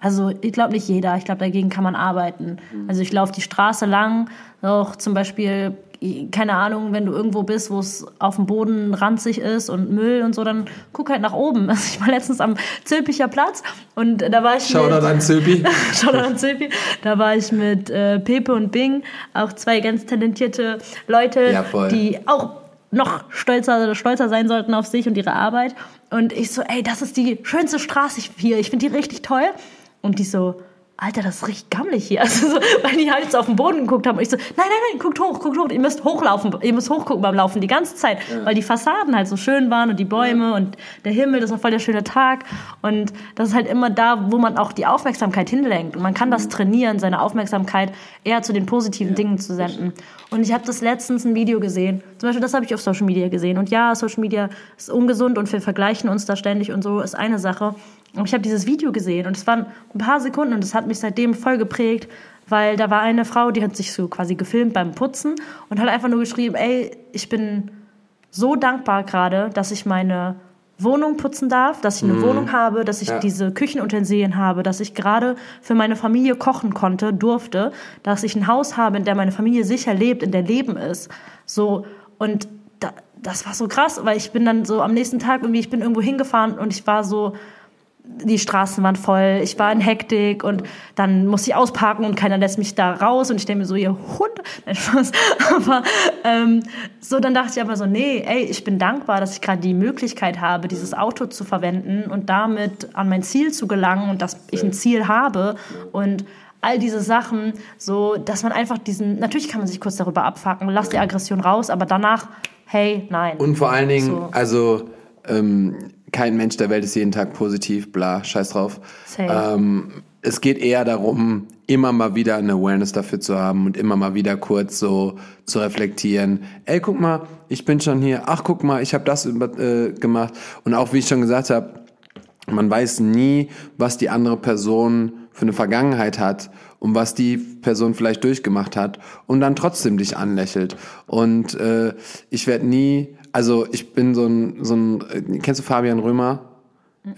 also ich glaube nicht jeder. Ich glaube, dagegen kann man arbeiten. Mhm. Also ich laufe die Straße lang, auch zum Beispiel, keine Ahnung, wenn du irgendwo bist, wo es auf dem Boden ranzig ist und Müll und so, dann guck halt nach oben. Also ich war letztens am Zülpicher Platz und da war ich mit, an Zöbi. Shoutout an Silvi. Da war ich mit äh, Pepe und Bing, auch zwei ganz talentierte Leute, Ja, die auch noch stolzer, stolzer sein sollten auf sich und ihre Arbeit. Und ich so, ey, das ist die schönste Straße hier. Ich finde die richtig toll. Und die so, Alter, das richtig gammelig hier. Also so, weil die halt so auf den Boden geguckt haben. Und ich so, nein, nein, nein, guckt hoch, guckt hoch. Ihr müsst hochlaufen, ihr müsst hochgucken beim Laufen die ganze Zeit. Weil die Fassaden halt so schön waren und die Bäume und der Himmel, das war voll der schöne Tag. Und das ist halt immer da, wo man auch die Aufmerksamkeit hinlenkt. Und man kann das trainieren, seine Aufmerksamkeit eher zu den positiven Dingen zu senden. Und ich habe das letztens ein Video gesehen. Zum Beispiel, das habe ich auf Social Media gesehen. Und ja, Social Media ist ungesund und wir vergleichen uns da ständig und so ist eine Sache. Und ich habe dieses Video gesehen und es waren ein paar Sekunden und es hat mich seitdem voll geprägt, weil da war eine Frau, die hat sich so quasi gefilmt beim Putzen und hat einfach nur geschrieben, ey, ich bin so dankbar gerade, dass ich meine Wohnung putzen darf, dass ich eine Wohnung habe, dass ich Ja. diese Küchenutensilien habe, dass ich gerade für meine Familie kochen konnte, durfte, dass ich ein Haus habe, in der meine Familie sicher lebt, in der Leben ist. So und da, das war so krass, weil ich bin dann so am nächsten Tag irgendwie, ich bin irgendwo hingefahren und ich war so, die Straßen waren voll, ich war in Hektik und dann musste ich ausparken und keiner lässt mich da raus und ich denke mir so, ihr Hund, nein, Spaß, aber ähm, so, dann dachte ich aber so, nee, ey, ich bin dankbar, dass ich gerade die Möglichkeit habe, dieses Auto zu verwenden und damit an mein Ziel zu gelangen und dass ich ein Ziel habe und all diese Sachen, so, dass man einfach diesen, natürlich kann man sich kurz darüber abfacken, lass die Aggression raus, aber danach, hey, nein. Und vor allen Dingen, So. also ähm, kein Mensch der Welt ist jeden Tag positiv, bla, scheiß drauf. Ähm, es geht eher darum, immer mal wieder eine Awareness dafür zu haben und immer mal wieder kurz so zu reflektieren. Ey, guck mal, ich bin schon hier. Ach, guck mal, ich habe das äh, gemacht. Und auch wie ich schon gesagt habe, man weiß nie, was die andere Person für eine Vergangenheit hat und was die Person vielleicht durchgemacht hat und dann trotzdem dich anlächelt. Und äh, ich werde nie, also ich bin so ein, so ein, äh, kennst du Fabian Römer?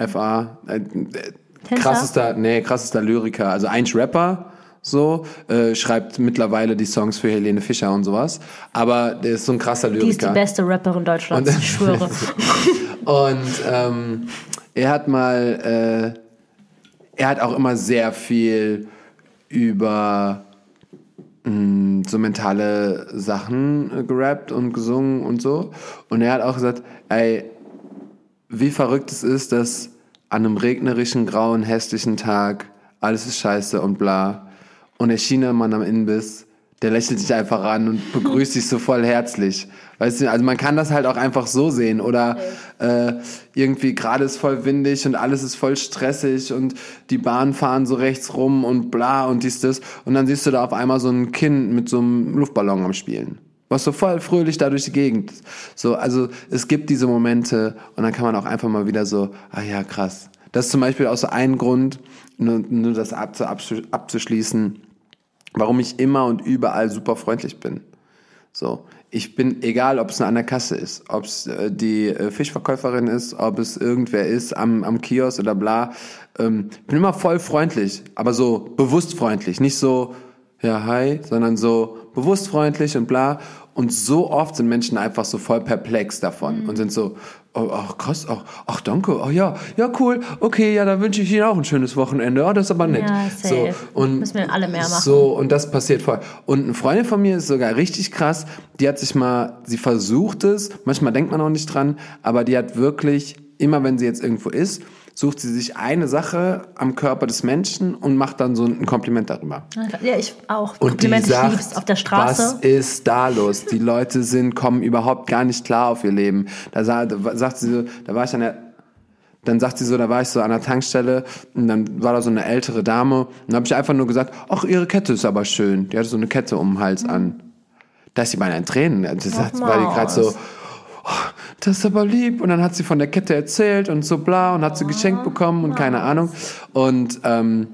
FA? Äh, äh, krassester, nee, krassester Lyriker, also eigentlich Rapper, so, äh, schreibt mittlerweile die Songs für Helene Fischer und sowas, aber der ist so ein krasser Lyriker. Die ist die beste Rapperin Deutschlands, Und- ich schwöre. Und ähm, er hat mal, äh, er hat auch immer sehr viel über so mentale Sachen äh, gerappt und gesungen und so. Und er hat auch gesagt, ey, wie verrückt es ist, dass an einem regnerischen, grauen, hässlichen Tag alles ist scheiße und bla. Und der Chinamann am Inbiss, der lächelt dich einfach an und begrüßt dich so voll herzlich. Weißt du, also man kann das halt auch einfach so sehen. Oder äh, irgendwie gerade ist voll windig und alles ist voll stressig und die Bahnen fahren so rechts rum und bla und dies, das. Und dann siehst du da auf einmal so ein Kind mit so einem Luftballon am Spielen. Was so voll fröhlich da durch die Gegend. So, also es gibt diese Momente und dann kann man auch einfach mal wieder so, ah ja, krass. Das ist zum Beispiel auch so ein Grund, nur, nur das abzuschließen, warum ich immer und überall super freundlich bin. So, ich bin, egal ob es an der Kasse ist, ob es äh, die äh, Fischverkäuferin ist, ob es irgendwer ist am, am Kiosk oder bla, ähm, bin immer voll freundlich, aber so bewusst freundlich, nicht so, ja, hi, sondern so bewusst freundlich und bla. Und so oft sind Menschen einfach so voll perplex davon mhm. und sind so, oh, ach krass, ach, ach danke, oh ja, ja cool, okay, ja, da wünsche ich Ihnen auch ein schönes Wochenende, oh, das ist aber nett. Ja, safe. So, und Müssen wir alle mehr machen. So, und das passiert voll. Und eine Freundin von mir ist sogar richtig krass, die hat sich mal, sie versucht es, manchmal denkt man auch nicht dran, aber die hat wirklich, immer wenn sie jetzt irgendwo ist, sucht sie sich eine Sache am Körper des Menschen und macht dann so ein Kompliment darüber. Ja, ich auch. Und Kompliment, die sagt, ich auf der Straße. Was ist da los? Die Leute sind, kommen überhaupt gar nicht klar auf ihr Leben. Da sagt sie so, da war ich an der, dann sagt sie so, da war ich so an der Tankstelle und dann war da so eine ältere Dame und dann habe ich einfach nur gesagt, ach, ihre Kette ist aber schön. Die hatte so eine Kette um den Hals an. Da ist sie beinahe in Tränen. Das war die gerade so, oh, das ist aber lieb. Und dann hat sie von der Kette erzählt und so bla und hat sie geschenkt bekommen und keine Ahnung. Und ähm,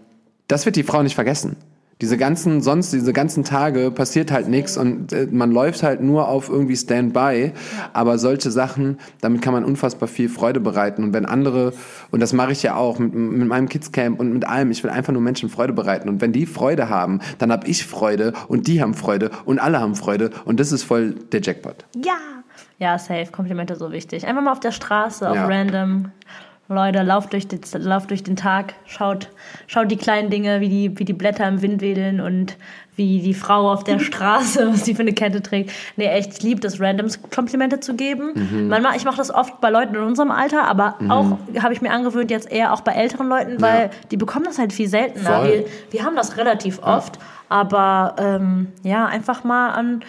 das wird die Frau nicht vergessen. Diese ganzen, sonst, diese ganzen Tage passiert halt nichts und äh, man läuft halt nur auf irgendwie Standby. Aber solche Sachen, damit kann man unfassbar viel Freude bereiten. Und wenn andere, und das mache ich ja auch mit, mit meinem Kidscamp und mit allem, ich will einfach nur Menschen Freude bereiten. Und wenn die Freude haben, dann habe ich Freude und die haben Freude und alle haben Freude. Und das ist voll der Jackpot. Ja, ja, safe. Komplimente so wichtig. Einfach mal auf der Straße, auf ja. random. Leute, lauft durch, den, lauft durch den Tag, schaut, schaut die kleinen Dinge, wie die, wie die Blätter im Wind wedeln und wie die Frau auf der Straße, was sie für eine Kette trägt. Nee, echt, ich liebe das, Randoms Komplimente zu geben. Mhm. Manchmal, ich mache das oft bei Leuten in unserem Alter, aber mhm. auch habe ich mir angewöhnt, jetzt eher auch bei älteren Leuten, weil ja. die bekommen das halt viel seltener. Wir, wir haben das relativ ja. oft, aber ähm, ja, einfach mal an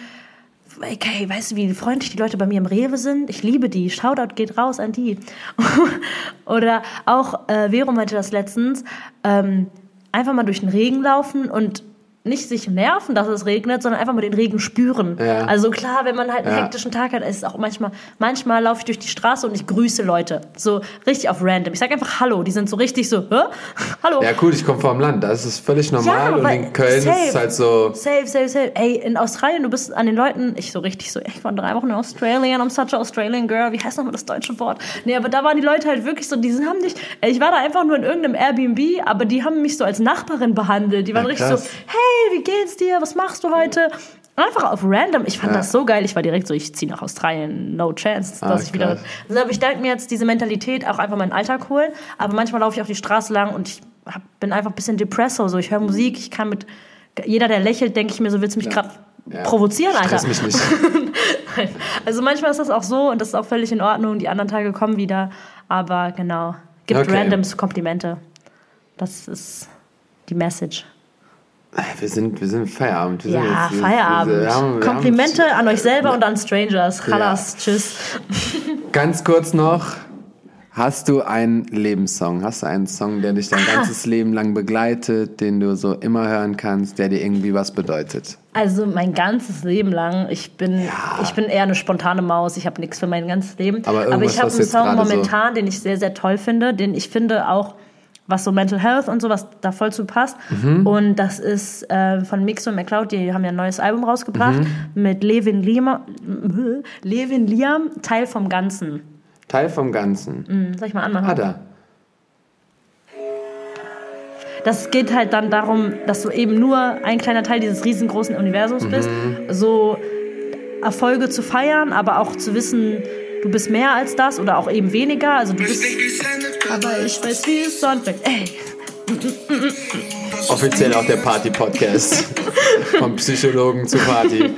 okay, weißt du, wie freundlich die Leute bei mir im Rewe sind? Ich liebe die. Shoutout geht raus an die. Oder auch, äh, Vero meinte das letztens, ähm, einfach mal durch den Regen laufen und nicht sich nerven, dass es regnet, sondern einfach mal den Regen spüren. Ja. Also klar, wenn man halt einen ja. hektischen Tag hat, ist es auch manchmal, manchmal laufe ich durch die Straße und ich grüße Leute. So richtig auf random. Ich sage einfach Hallo. Die sind so richtig so, Hä? Hallo. Ja, cool, ich komme vom Land. Da ist völlig normal ja, und in Köln safe, ist es halt so. Safe, safe, safe. Ey, in Australien, du bist an den Leuten, ich so richtig so, ich war drei Wochen in Australien, I'm such a Australian girl. Wie heißt nochmal das deutsche Wort? Nee, aber da waren die Leute halt wirklich so, die haben dich, ey, ich war da einfach nur in irgendeinem Airbnb, aber die haben mich so als Nachbarin behandelt. Die waren ja, richtig so, hey, wie geht's dir? was machst du heute? Einfach auf random. Ich fand ja. das so geil. Ich war direkt so, ich ziehe nach Australien, no chance, dass ah, ich wieder. Also, aber ich denke mir jetzt diese Mentalität auch einfach meinen Alltag holen. Aber manchmal laufe ich auch die Straße lang und ich hab, bin einfach ein bisschen depresso. So, ich höre Musik, ich kann mit. Jeder, der lächelt, denke ich mir so, willst du mich ja. gerade ja. provozieren, Alter? Stress mich nicht. also manchmal ist das auch so und das ist auch völlig in Ordnung. Die anderen Tage kommen wieder. Aber genau, gibt okay. randoms Komplimente. Das ist die Message. Wir sind, wir sind Feierabend. Wir ja, sind jetzt, Feierabend. Wir, wir haben, Komplimente an euch selber und an Strangers. Chalas, ja. tschüss. Ganz kurz noch. Hast du einen Lebenssong? Hast du einen Song, der dich dein ah. ganzes Leben lang begleitet, den du so immer hören kannst, der dir irgendwie was bedeutet? Also mein ganzes Leben lang. Ich bin, ja. ich bin eher eine spontane Maus. Ich habe nichts für mein ganzes Leben. Aber, Aber ich habe einen Song momentan, so den ich sehr, sehr toll finde, den ich finde auch was so Mental Health und sowas da voll zu passt. Mhm. Und das ist äh, von Mix und McCloud, die haben ja ein neues Album rausgebracht mhm. mit Levin Liam, Levin Liam, Teil vom Ganzen. Teil vom Ganzen. Mhm, soll ich mal anmachen? Hat er. Das geht halt dann darum, dass du eben nur ein kleiner Teil dieses riesengroßen Universums mhm. bist. So Erfolge zu feiern, aber auch zu wissen, du bist mehr als das oder auch eben weniger. Also du bist. Aber ich weiß, wie es Sonntag. Ey. Offiziell auch der Party-Podcast. Vom Psychologen zu Party.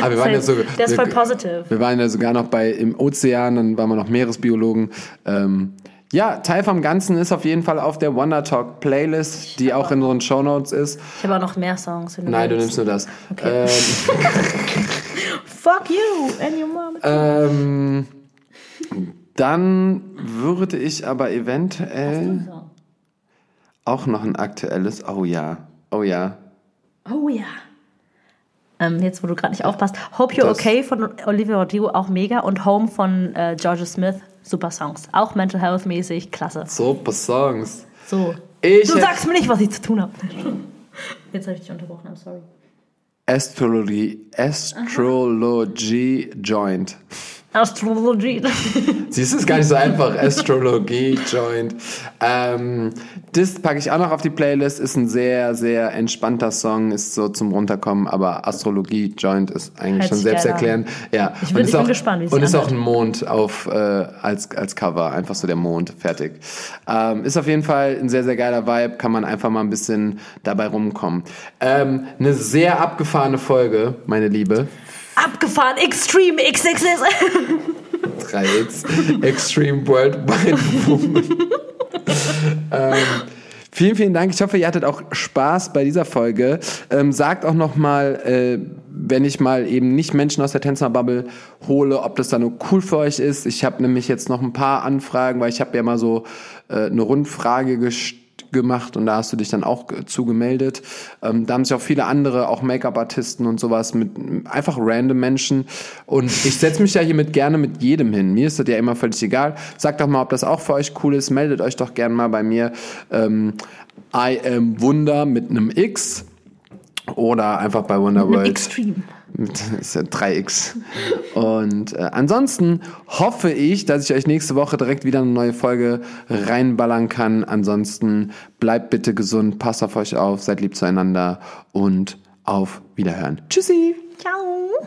Aber wir waren ja so, Der ist voll wir, positive. wir waren ja sogar noch bei im Ozean, dann waren wir noch Meeresbiologen. Ähm, ja, Teil vom Ganzen ist auf jeden Fall auf der Wonder Talk Playlist, die auch in unseren Shownotes ist. Ich habe auch noch mehr Songs. wenn Nein, du nimmst nur das. Okay. Ähm, Fuck you and your mom. ähm, dann würde ich aber eventuell auch noch ein aktuelles. Oh ja, oh ja. Oh ja. Ähm, jetzt, wo du gerade nicht aufpasst. Hope You're Das- Okay von Olivia Rodrigo, auch mega. Und Home von äh, Georgia Smith, super Songs. Auch Mental Health mäßig, klasse. Super Songs. So. Ich du sagst mir nicht, was ich zu tun habe. Jetzt habe ich dich unterbrochen, I'm sorry. Astrology, uh-huh. Astrology Joint. Astrology. Siehst du, ist gar nicht so einfach. Astrologie Joint. Ähm, das packe ich auch noch auf die Playlist. Ist ein sehr, sehr entspannter Song. Ist so zum Runterkommen. Aber Astrologie Joint ist eigentlich Hört schon selbsterklärend. Ja. Ich bin- ich bin auch, gespannt, wie es Und ist auch ein Mond auf, äh, als, als Cover. Einfach so der Mond. Fertig. Ähm, ist auf jeden Fall ein sehr, sehr geiler Vibe. Kann man einfach mal ein bisschen dabei rumkommen. Ähm, eine sehr abgefahrene Folge, meine Liebe. Abgefahren, Extreme XXS. 3X, Extreme Worldwide Woman. ähm, vielen, vielen Dank. Ich hoffe, ihr hattet auch Spaß bei dieser Folge. Ähm, sagt auch noch mal, äh, wenn ich mal eben nicht Menschen aus der Tänzer-Bubble hole, ob das dann nur cool für euch ist. Ich habe nämlich jetzt noch ein paar Anfragen, weil ich habe ja mal so äh, eine Rundfrage gestellt gemacht und da hast du dich dann auch zugemeldet. Ähm, da haben sich auch viele andere, auch Make-up-Artisten und sowas mit einfach random Menschen. Und ich setze mich ja hiermit gerne mit jedem hin. Mir ist das ja immer völlig egal. Sagt doch mal, ob das auch für euch cool ist. Meldet euch doch gerne mal bei mir. Ähm, I am Wunder mit einem X oder einfach bei Wonderworld. Extreme. Mit- ist ja 3x. Und äh, ansonsten hoffe ich, dass ich euch nächste Woche direkt wieder eine neue Folge reinballern kann. Ansonsten bleibt bitte gesund, passt auf euch auf, seid lieb zueinander und auf Wiederhören. Tschüssi! Ciao.